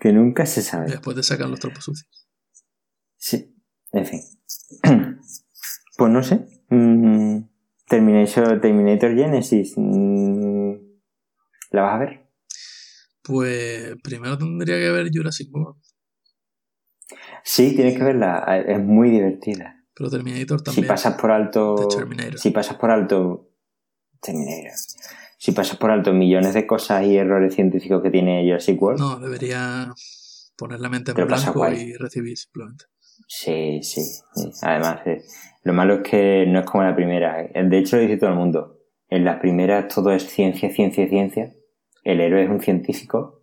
Que nunca se sabe. Después de sacar los trapos sucios. Sí, en fin. Pues no sé. Mm, Terminator, Terminator Genesis. ¿La vas a ver? Pues primero tendría que ver Jurassic World. Sí, tienes que verla. Es muy divertida. Pero Terminator Si también. pasas por alto. Terminator. Si pasas por alto. Terminator. Si pasas por alto millones de cosas y errores científicos que tiene Jurassic World. No, debería poner la mente en blanco y recibir simplemente. Sí, sí. sí. Además, eh, lo malo es que no es como la primera. eh. De hecho, lo dice todo el mundo. En las primeras todo es ciencia, ciencia, ciencia. El héroe es un científico.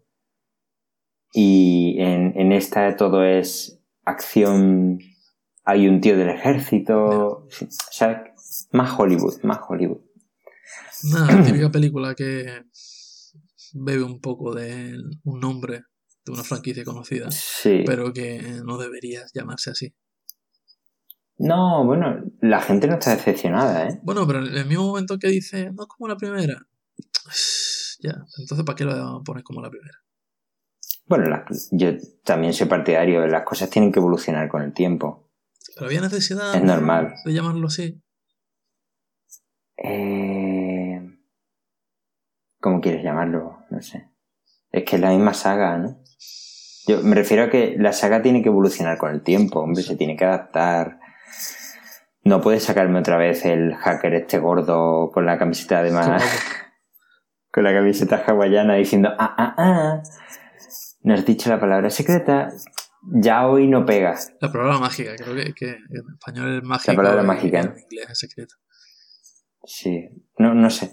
Y en, en esta todo es acción. Hay un tío del ejército. O sea, más Hollywood, más Hollywood. Nada, la típica película que bebe un poco de un nombre de una franquicia conocida, Sí. pero que no debería llamarse así. No, bueno, la gente no está decepcionada, ¿eh? Bueno, pero en el mismo momento que dice, no es como la primera. Ya, entonces ¿para qué lo pones como la primera? Bueno, la- yo también soy partidario. Las cosas tienen que evolucionar con el tiempo. Pero había necesidad Es normal. de llamarlo así. Eh... ¿Cómo quieres llamarlo? No sé. Es que es la misma saga, ¿no? Yo me refiero a que la saga tiene que evolucionar con el tiempo, hombre, se tiene que adaptar. No puedes sacarme otra vez el hacker este gordo con la camiseta de más, con la camiseta hawaiana diciendo ah ah ah. No has dicho la palabra secreta. Ya hoy no pegas. La palabra mágica, creo que, que en español es mágico. palabra y mágica, En inglés es secreto. Sí, no, no sé.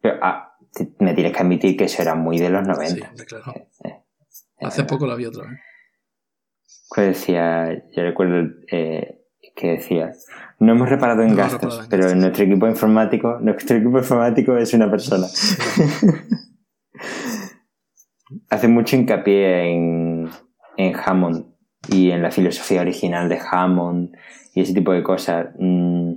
Pero, ah, te- me tienes que admitir que eso era muy de los 90. Sí, hombre, claro. Eh, eh, Hace eh, poco la vi otra vez. que decía, yo recuerdo eh, que decía, no hemos reparado en No gastos, reparado en pero gastos. nuestro equipo informático, nuestro equipo informático es una persona. Hace mucho hincapié en, en Hammond y en la filosofía original de Hammond y ese tipo de cosas. Mm,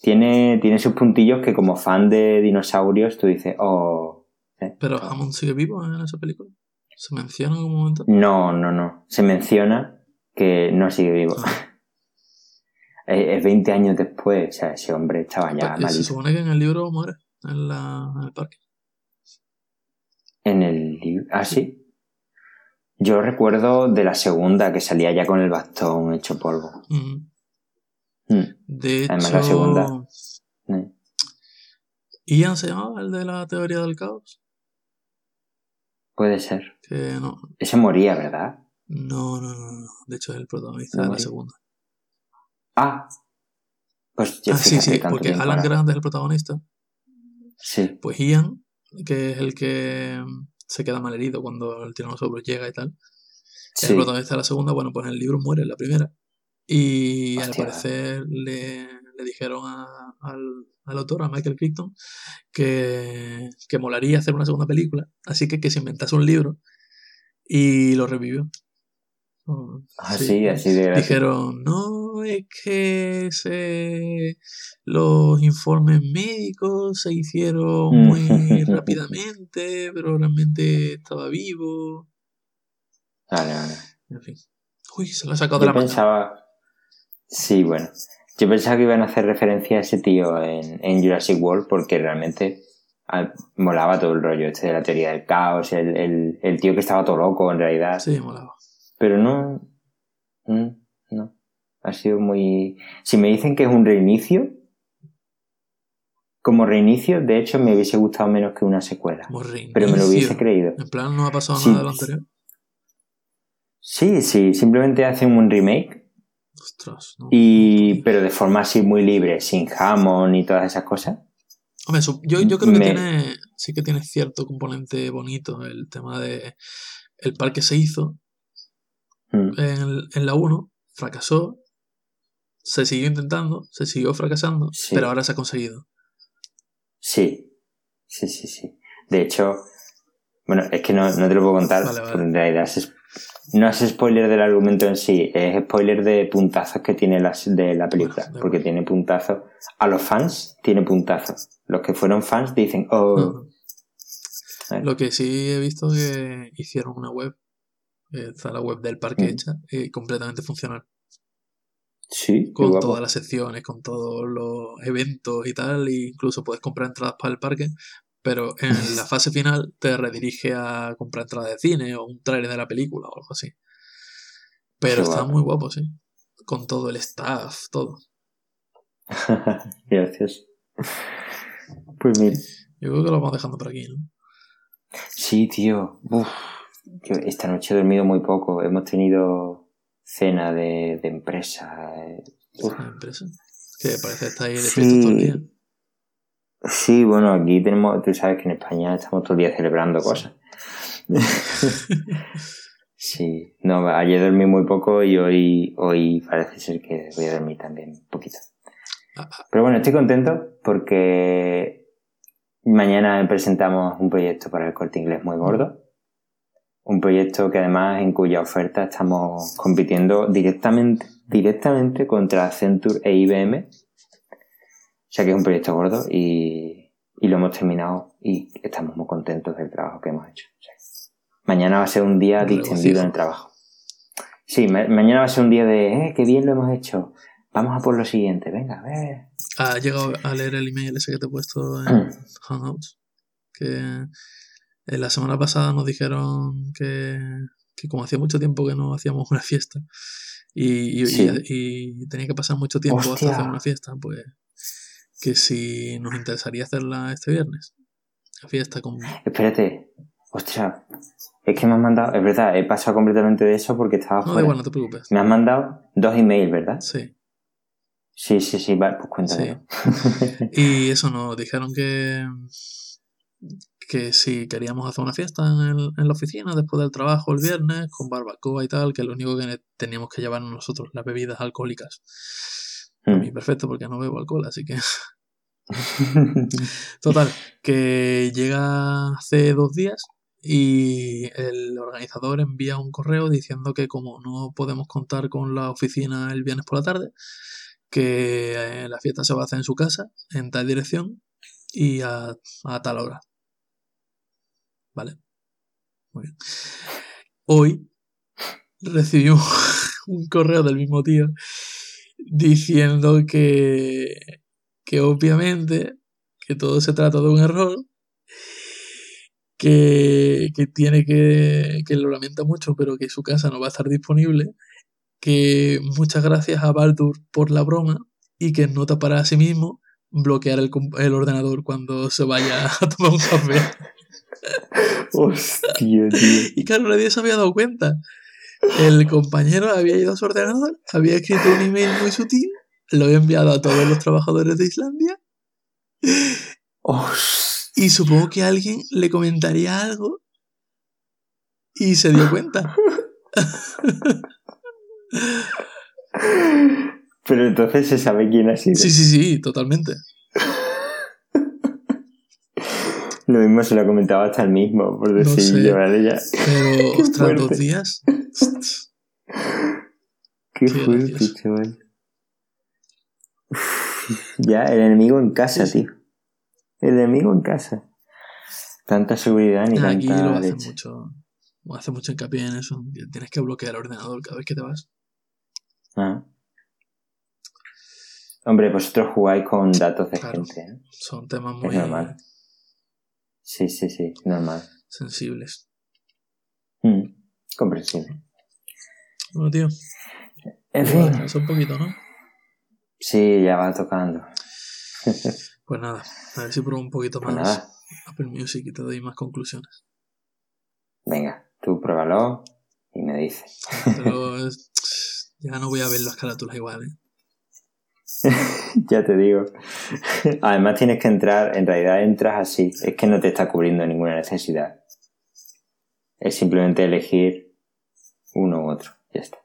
tiene, tiene sus puntillos que como fan de dinosaurios tú dices, oh, Pero Hammond sigue vivo en esa película. ¿Se menciona en algún momento? no, no, no. Se menciona que no sigue vivo. Ah. Es es 20 años después, o sea, ese hombre estaba ya eh, se malito. supone que en el libro muere. En, la, en el parque. En el libro. Ah, sí. Yo recuerdo de la segunda que salía ya con el bastón hecho polvo. Ujú. Mm, De hecho, Además, la segunda. mm. Ian se llamaba el de la teoría del caos. Puede ser. Que no, Ese moría, ¿verdad? no, no, no, no. De hecho, es el protagonista No de la segunda. Ah. Pues ya Ah, sí, sí, porque Alan. Grant es el protagonista. Sí. Pues Ian, que es el que mm, se queda malherido cuando el tiranosaurio llega y tal. Sí. El protagonista de la segunda, bueno, pues en el libro muere en la primera. Y al parecer le, le dijeron a- al, al autor, a Michael Crichton, que, que molaría hacer una segunda película. Así que que se inventase un libro y lo revivió. Mm, Así, así de gratis. Dijeron, no, es que se- los informes médicos se hicieron Mm. muy rápidamente, pero realmente estaba vivo. Vale, vale. En fin. Uy, se lo ha sacado de la pensaba. Sí, bueno. Yo pensaba que iban a hacer referencia a ese tío en, en Jurassic World porque realmente ah, molaba todo el rollo este de la teoría del caos, el, el, el tío que estaba todo loco en realidad. Sí, molaba. Pero no. No. Ha sido muy. Si me dicen que es un reinicio. Como reinicio, de hecho, me hubiese gustado menos que una secuela. Pero me lo hubiese creído. En plan, no ha pasado Sí. nada de lo anterior. Sí, sí, simplemente hacen un remake. Ostras, no. Y, pero de forma así muy libre, sin jamón y todas esas cosas. Hombre, yo, yo creo que Me- tiene, sí que tiene cierto componente bonito el tema de el parque se hizo Mm. en, el- en la 1, fracasó, se siguió intentando, se siguió fracasando, Sí. pero ahora se ha conseguido. Sí, sí, sí, sí. De hecho, bueno, es que no, no te lo puedo contar, Vale, vale. en realidad es- no es spoiler del argumento en sí, es spoiler de puntazos que tiene las, de la película, Bueno, porque tiene puntazos. A los fans tiene puntazos. Los que fueron fans dicen, oh. Lo que sí he visto que hicieron una web, está la web del parque Mm. hecha, y completamente funcional. sí, con guapo. todas las secciones, con todos los eventos y tal, e incluso puedes comprar entradas para el parque, pero en la fase final te redirige a comprar entradas de cine o un trailer de la película o algo así. Pero Qué está guapo. muy guapo, sí. Con todo el staff, todo. Gracias. Pues mira. Yo creo que lo vamos dejando por aquí, ¿no? Sí, tío. Uf, yo esta noche he dormido muy poco. Hemos tenido cena de, de empresa. eh. Uf. La empresa. Que parece que está ahí de fiesta todo el día. Sí, bueno, aquí tenemos, tú sabes que en España estamos todo el día celebrando cosas. sí, no, ayer dormí muy poco y hoy, hoy parece ser que voy a dormir también un poquito. Ah, ah, Pero bueno, estoy contento porque mañana presentamos un proyecto para el corte inglés muy gordo. Un proyecto que además en cuya oferta estamos compitiendo directamente, directamente contra Accenture e IBM. O sea que es un proyecto gordo y, y lo hemos terminado y estamos muy contentos del trabajo que hemos hecho. O sea, mañana va a ser un día distendido en el trabajo. Sí, ma- mañana va a ser un día de, eh, qué bien lo hemos hecho. Vamos a por lo siguiente, venga, a ver. ¿Has llegado a leer el email ese que te he puesto en Hangouts? Que eh, la semana pasada nos dijeron que, que como hacía mucho tiempo que no hacíamos una fiesta y, y- Sí. y- y tenía que pasar mucho tiempo hasta Hostia. hacer una fiesta, pues que si nos interesaría hacerla este viernes. La fiesta con... Espérate. Ostras. Es que me has mandado. Es verdad, he pasado completamente de eso porque estaba No, fuera. igual, no te preocupes. Me has mandado dos emails, ¿verdad? Sí. Sí, sí, sí, vale, pues cuéntame. Y eso nos dijeron que, que si queríamos hacer una fiesta en, el- en la oficina después del trabajo el viernes, con barbacoa y tal, que lo único que teníamos que llevarnos nosotros, las bebidas alcohólicas. A mí Mm. perfecto porque no bebo alcohol, así que... Total, que llega hace dos días y el organizador envía un correo diciendo que como no podemos contar con la oficina el viernes por la tarde, que eh, la fiesta se va a hacer en su casa, en tal dirección y a, a tal hora. ¿Vale? Muy bien. Hoy recibimos un correo del mismo tío diciendo que, que obviamente que todo se trata de un error, que, que tiene que, que lo lamenta mucho, pero que su casa no va a estar disponible, que muchas gracias a Baldur por la broma y que nota para sí mismo bloquear el, el ordenador cuando se vaya a tomar un café. Hostia, tío. Y claro, nadie se había dado cuenta. El compañero había ido a su ordenador, había escrito un email muy sutil, lo había enviado a todos los trabajadores de Islandia Hostia. y supongo que alguien le comentaría algo y se dio cuenta. Pero entonces se sabe quién ha sido. Sí, sí, sí, totalmente. Lo mismo se lo ha comentado hasta el mismo, por No decir sé. yo, ¿vale? Ya. Pero, ostras, dos días. Qué Qué fuerte, chaval. Ya, el enemigo en casa, Sí, tío. El enemigo en casa. Tanta seguridad ni Aquí tanta lo hace leche. mucho. Hace mucho hincapié en eso. Tienes que bloquear el ordenador cada vez que te vas. Ah. Hombre, vosotros jugáis con datos de Claro. gente, ¿eh? Son temas Es muy normal. Sí, sí, sí, normal. sensibles. Mm, comprensible. Bueno, tío, En pues fin, descansa un poquito, ¿no? sí, ya va tocando. Pues nada, a ver si pruebo un poquito Pues más nada, Apple Music y te doy más conclusiones. venga, tú pruébalo y me dices. Pero ya no voy a ver las carátulas igual, ¿eh? ya te digo. Además tienes que entrar, en realidad entras así, es que no te está cubriendo ninguna necesidad. Es simplemente elegir uno u otro, ya está.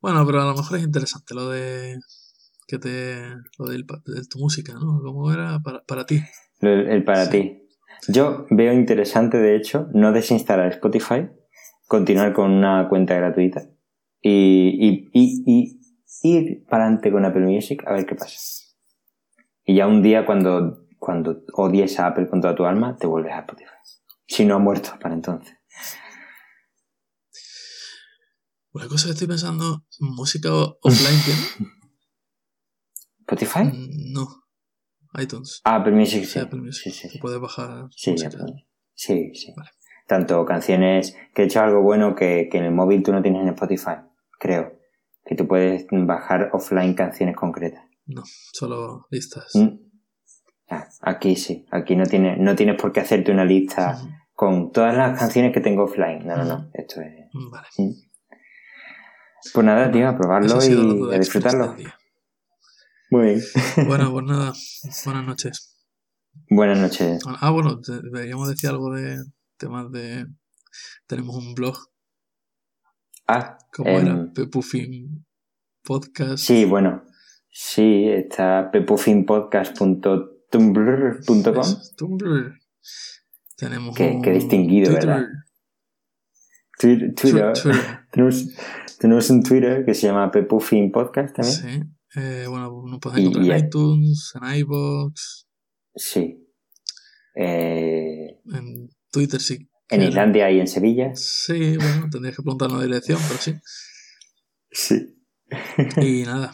Bueno, pero a lo mejor es interesante lo de que te lo de tu música, ¿no? ¿Cómo era para, para ti? El, el para Sí. ti. Yo veo interesante, de hecho, no desinstalar Spotify, continuar con una cuenta gratuita y, y, y, y ir para adelante con Apple Music a ver qué pasa. Y ya un día cuando, cuando odies a Apple con toda tu alma, te vuelves a Spotify. Si no ha muerto para entonces. Una cosa que estoy pensando, música offline tiene? ¿Spotify? Mm, No. iTunes. Ah, Apple Music Sí, sí. Apple Music. Sí, sí, sí. puedes bajar Sí, sí, sí. Vale. Tanto canciones, que he hecho algo bueno que, que en el móvil tú no tienes en Spotify, creo. Que tú puedes bajar offline canciones concretas. No, solo listas. Mm. Ah, aquí sí, aquí no tienes, no tienes por qué hacerte una lista con todas las canciones que tengo offline. No, no, no. Esto es. Mm, Vale. Pues nada, tío, a probarlo y a disfrutarlo. Muy bien. Bueno, pues nada. Buenas noches. Buenas noches. Ah, bueno, deberíamos decir algo de temas de. Tenemos un blog, Ah, como em, era Pepufin Podcast. sí, bueno. Sí, está pepufinpodcast.tumblr.com. Tumblr. Tenemos Qué- un qué distinguido, Twitter. ¿verdad? Twitter. Twitter. Tenemos, tenemos un Twitter que se llama Pepufin Podcast también. Sí. Eh, bueno, nos puedes encontrar y- en iTunes, en iBox, Sí. Eh, en Twitter sí. En Islandia y en Sevilla. Sí, bueno, tendrías que preguntar la dirección, pero sí. Sí. Y nada,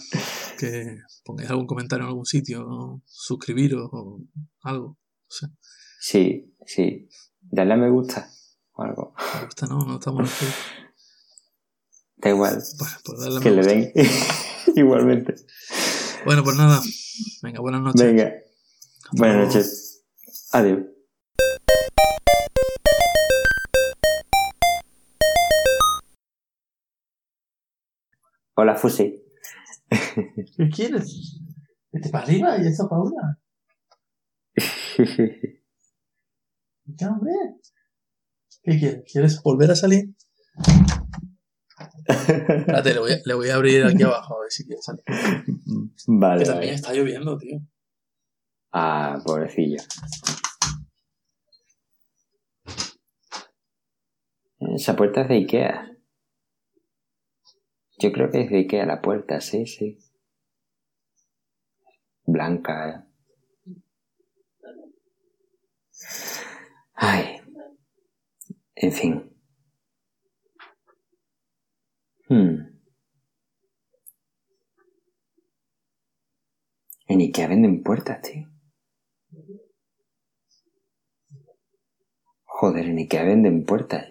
que pongáis algún comentario en algún sitio, suscribiros o algo. Sí, sí. Dale a me gusta o algo. me gusta, ¿no? No estamos Facebook. Da igual. Bueno, pues a Que me le den igualmente. Bueno, pues nada. Venga, buenas noches. Venga. Hasta Buenas luego. noches. Adiós. Hola, Fusi. ¿Qué quieres? Vete para arriba y esto para una. Ya, hombre. ¿Qué quieres? ¿Quieres volver a salir? Espérate, le voy, a, le voy a abrir aquí abajo a ver si quieres salir. Vale, Que también vale. está lloviendo, tío. Ah, pobrecillo. Esa puerta es de Ikea. Yo creo que es de Ikea la puerta, sí, sí. Blanca. eh. Ay. En fin. Hmm. En Ikea venden puertas, tío. Joder, en Ikea venden puertas.